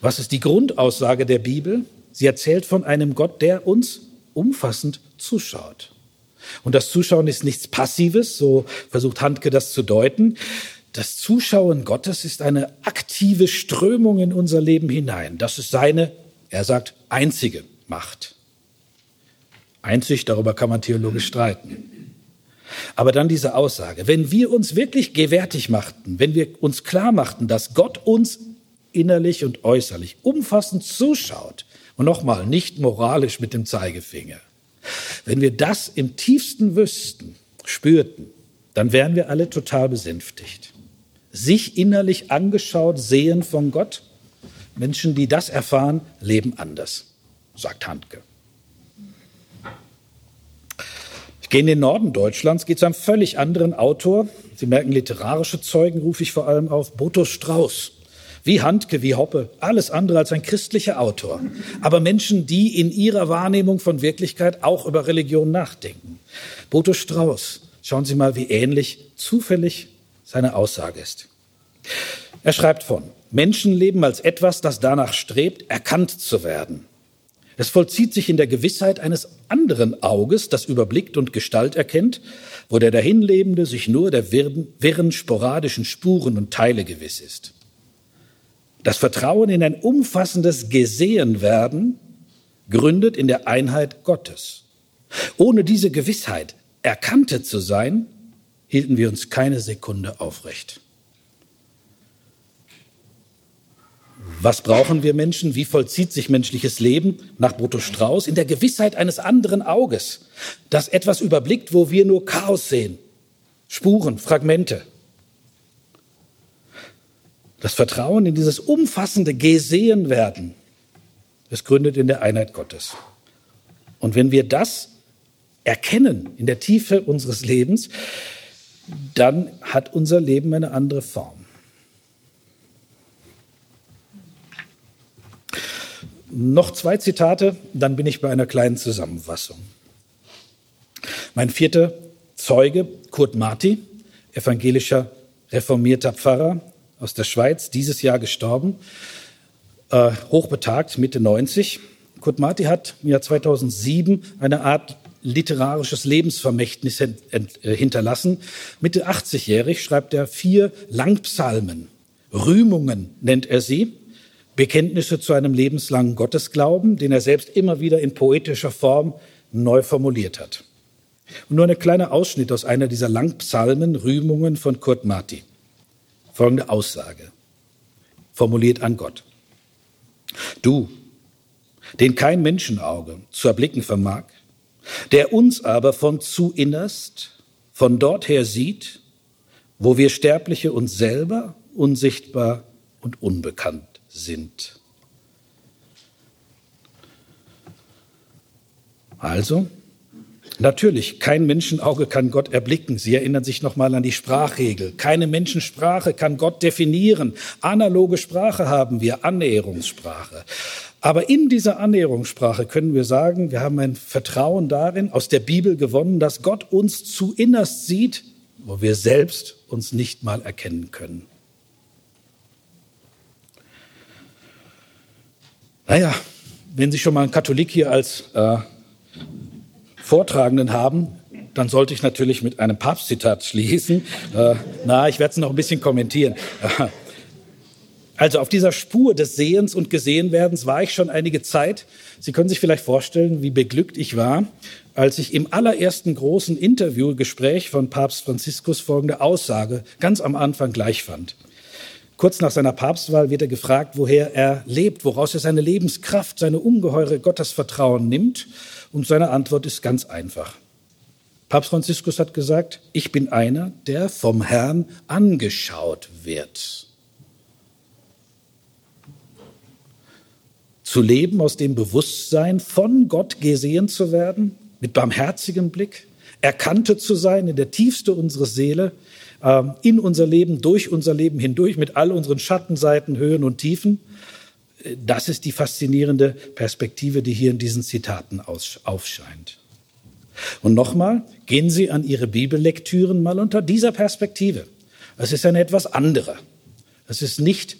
Was ist die Grundaussage der Bibel? Sie erzählt von einem Gott, der uns umfassend zuschaut. Und das Zuschauen ist nichts Passives, so versucht Handke das zu deuten. Das Zuschauen Gottes ist eine aktive Strömung in unser Leben hinein. Das ist seine, er sagt, einzige Macht. Einzig, darüber kann man theologisch streiten. Aber dann diese Aussage, wenn wir uns wirklich gewärtig machten, wenn wir uns klar machten, dass Gott uns innerlich und äußerlich umfassend zuschaut und nochmal nicht moralisch mit dem Zeigefinger. Wenn wir das im tiefsten wüssten, spürten, dann wären wir alle total besänftigt. Sich innerlich angeschaut, sehen von Gott. Menschen, die das erfahren, leben anders, sagt Handke. Ich gehe in den Norden Deutschlands, gehe zu einem völlig anderen Autor. Sie merken, literarische Zeugen rufe ich vor allem auf. Boto Strauß. Wie Handke, wie Hoppe. Alles andere als ein christlicher Autor. Aber Menschen, die in ihrer Wahrnehmung von Wirklichkeit auch über Religion nachdenken. Boto Strauß. Schauen Sie mal, wie ähnlich zufällig seine Aussage ist. Er schreibt von Menschenleben als etwas, das danach strebt, erkannt zu werden. Es vollzieht sich in der Gewissheit eines anderen Auges, das überblickt und Gestalt erkennt, wo der Dahinlebende sich nur der wirren, wirren sporadischen Spuren und Teile gewiss ist. Das Vertrauen in ein umfassendes Gesehenwerden gründet in der Einheit Gottes. Ohne diese Gewissheit, Erkannte zu sein, hielten wir uns keine Sekunde aufrecht. Was brauchen wir Menschen? Wie vollzieht sich menschliches Leben nach Brutto Strauß? In der Gewissheit eines anderen Auges, das etwas überblickt, wo wir nur Chaos sehen. Spuren, Fragmente. Das Vertrauen in dieses umfassende Gesehenwerden, es gründet in der Einheit Gottes. Und wenn wir das erkennen in der Tiefe unseres Lebens, dann hat unser Leben eine andere Form. Noch zwei Zitate, dann bin ich bei einer kleinen Zusammenfassung. Mein vierter Zeuge, Kurt Marti, evangelischer reformierter Pfarrer aus der Schweiz, dieses Jahr gestorben, äh, hochbetagt, Mitte 90. Kurt Marti hat im Jahr 2007 eine Art literarisches Lebensvermächtnis äh, hinterlassen. Mitte 80-jährig schreibt er vier Langpsalmen. Rühmungen nennt er sie. Bekenntnisse zu einem lebenslangen Gottesglauben, den er selbst immer wieder in poetischer Form neu formuliert hat. Und nur ein kleiner Ausschnitt aus einer dieser Langpsalmen, Rühmungen von Kurt Marti. Folgende Aussage, formuliert an Gott. Du, den kein Menschenauge zu erblicken vermag, der uns aber von zu innerst, von dort her sieht, wo wir Sterbliche uns selber unsichtbar und unbekannt sind. Also, natürlich, kein Menschenauge kann Gott erblicken. Sie erinnern sich nochmal an die Sprachregel. Keine Menschensprache kann Gott definieren. Analoge Sprache haben wir, Annäherungssprache. Aber in dieser Annäherungssprache können wir sagen, wir haben ein Vertrauen darin, aus der Bibel gewonnen, dass Gott uns zu innerst sieht, wo wir selbst uns nicht mal erkennen können. Naja, wenn Sie schon mal einen Katholik hier als äh, Vortragenden haben, dann sollte ich natürlich mit einem Papstzitat schließen. Äh, na, ich werde es noch ein bisschen kommentieren. Also auf dieser Spur des Sehens und Gesehenwerdens war ich schon einige Zeit. Sie können sich vielleicht vorstellen, wie beglückt ich war, als ich im allerersten großen Interviewgespräch von Papst Franziskus folgende Aussage ganz am Anfang gleich fand. Kurz nach seiner Papstwahl wird er gefragt, woher er lebt, woraus er seine Lebenskraft, seine ungeheure Gottesvertrauen nimmt. Und seine Antwort ist ganz einfach. Papst Franziskus hat gesagt, ich bin einer, der vom Herrn angeschaut wird. Zu leben aus dem Bewusstsein, von Gott gesehen zu werden, mit barmherzigem Blick, erkannte zu sein in der Tiefste unserer Seele, ähm, in unser Leben, durch unser Leben hindurch, mit all unseren Schattenseiten, Höhen und Tiefen. Das ist die faszinierende Perspektive, die hier in diesen Zitaten aufscheint. Und nochmal, gehen Sie an Ihre Bibellektüren mal unter dieser Perspektive. Es ist eine etwas andere. Es ist nicht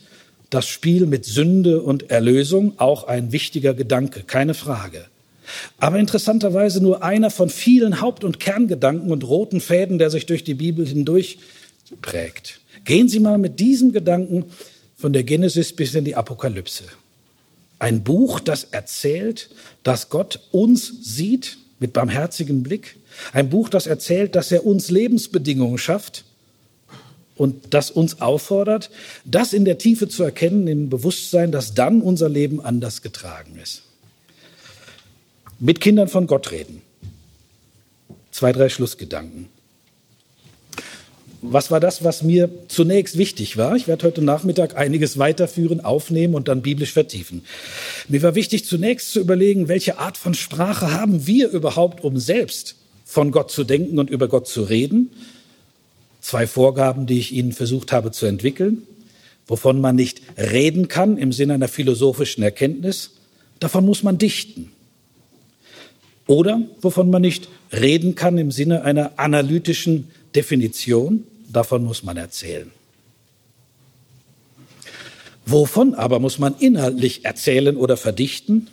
das Spiel mit Sünde und Erlösung, auch ein wichtiger Gedanke, keine Frage. Aber interessanterweise nur einer von vielen Haupt- und Kerngedanken und roten Fäden, der sich durch die Bibel hindurch prägt. Gehen Sie mal mit diesem Gedanken von der Genesis bis in die Apokalypse. Ein Buch, das erzählt, dass Gott uns sieht mit barmherzigem Blick. Ein Buch, das erzählt, dass er uns Lebensbedingungen schafft und das uns auffordert, das in der Tiefe zu erkennen, im Bewusstsein, dass dann unser Leben anders getragen ist mit Kindern von Gott reden. Zwei, drei Schlussgedanken. Was war das, was mir zunächst wichtig war? Ich werde heute Nachmittag einiges weiterführen, aufnehmen und dann biblisch vertiefen. Mir war wichtig, zunächst zu überlegen, welche Art von Sprache haben wir überhaupt, um selbst von Gott zu denken und über Gott zu reden. Zwei Vorgaben, die ich Ihnen versucht habe zu entwickeln. Wovon man nicht reden kann im Sinne einer philosophischen Erkenntnis, davon muss man dichten. Oder wovon man nicht reden kann im Sinne einer analytischen Definition, davon muss man erzählen. Wovon aber muss man inhaltlich erzählen oder verdichten?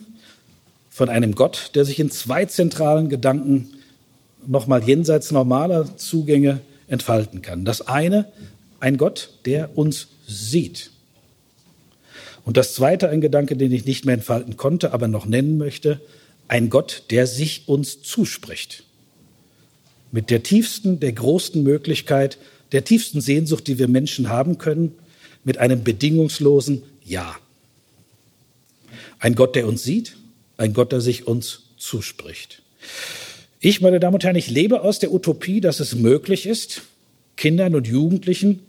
Von einem Gott, der sich in zwei zentralen Gedanken nochmal jenseits normaler Zugänge entfalten kann. Das eine, ein Gott, der uns sieht. Und das zweite, ein Gedanke, den ich nicht mehr entfalten konnte, aber noch nennen möchte, ein Gott, der sich uns zuspricht. Mit der tiefsten, der größten Möglichkeit, der tiefsten Sehnsucht, die wir Menschen haben können, mit einem bedingungslosen Ja. Ein Gott, der uns sieht, ein Gott, der sich uns zuspricht. Ich, meine Damen und Herren, ich lebe aus der Utopie, dass es möglich ist, Kindern und Jugendlichen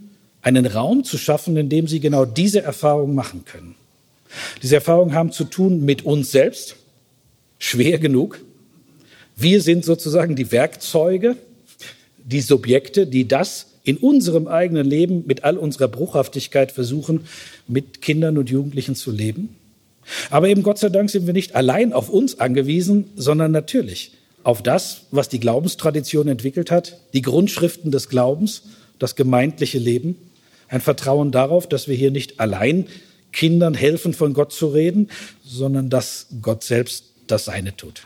einen Raum zu schaffen, in dem sie genau diese Erfahrung machen können. Diese Erfahrungen haben zu tun mit uns selbst, schwer genug. Wir sind sozusagen die Werkzeuge, die Subjekte, die das in unserem eigenen Leben mit all unserer Bruchhaftigkeit versuchen, mit Kindern und Jugendlichen zu leben. Aber eben Gott sei Dank sind wir nicht allein auf uns angewiesen, sondern natürlich auf das, was die Glaubenstradition entwickelt hat, die Grundschriften des Glaubens, das gemeindliche Leben, ein Vertrauen darauf, dass wir hier nicht allein Kindern helfen, von Gott zu reden, sondern dass Gott selbst das Seine tut.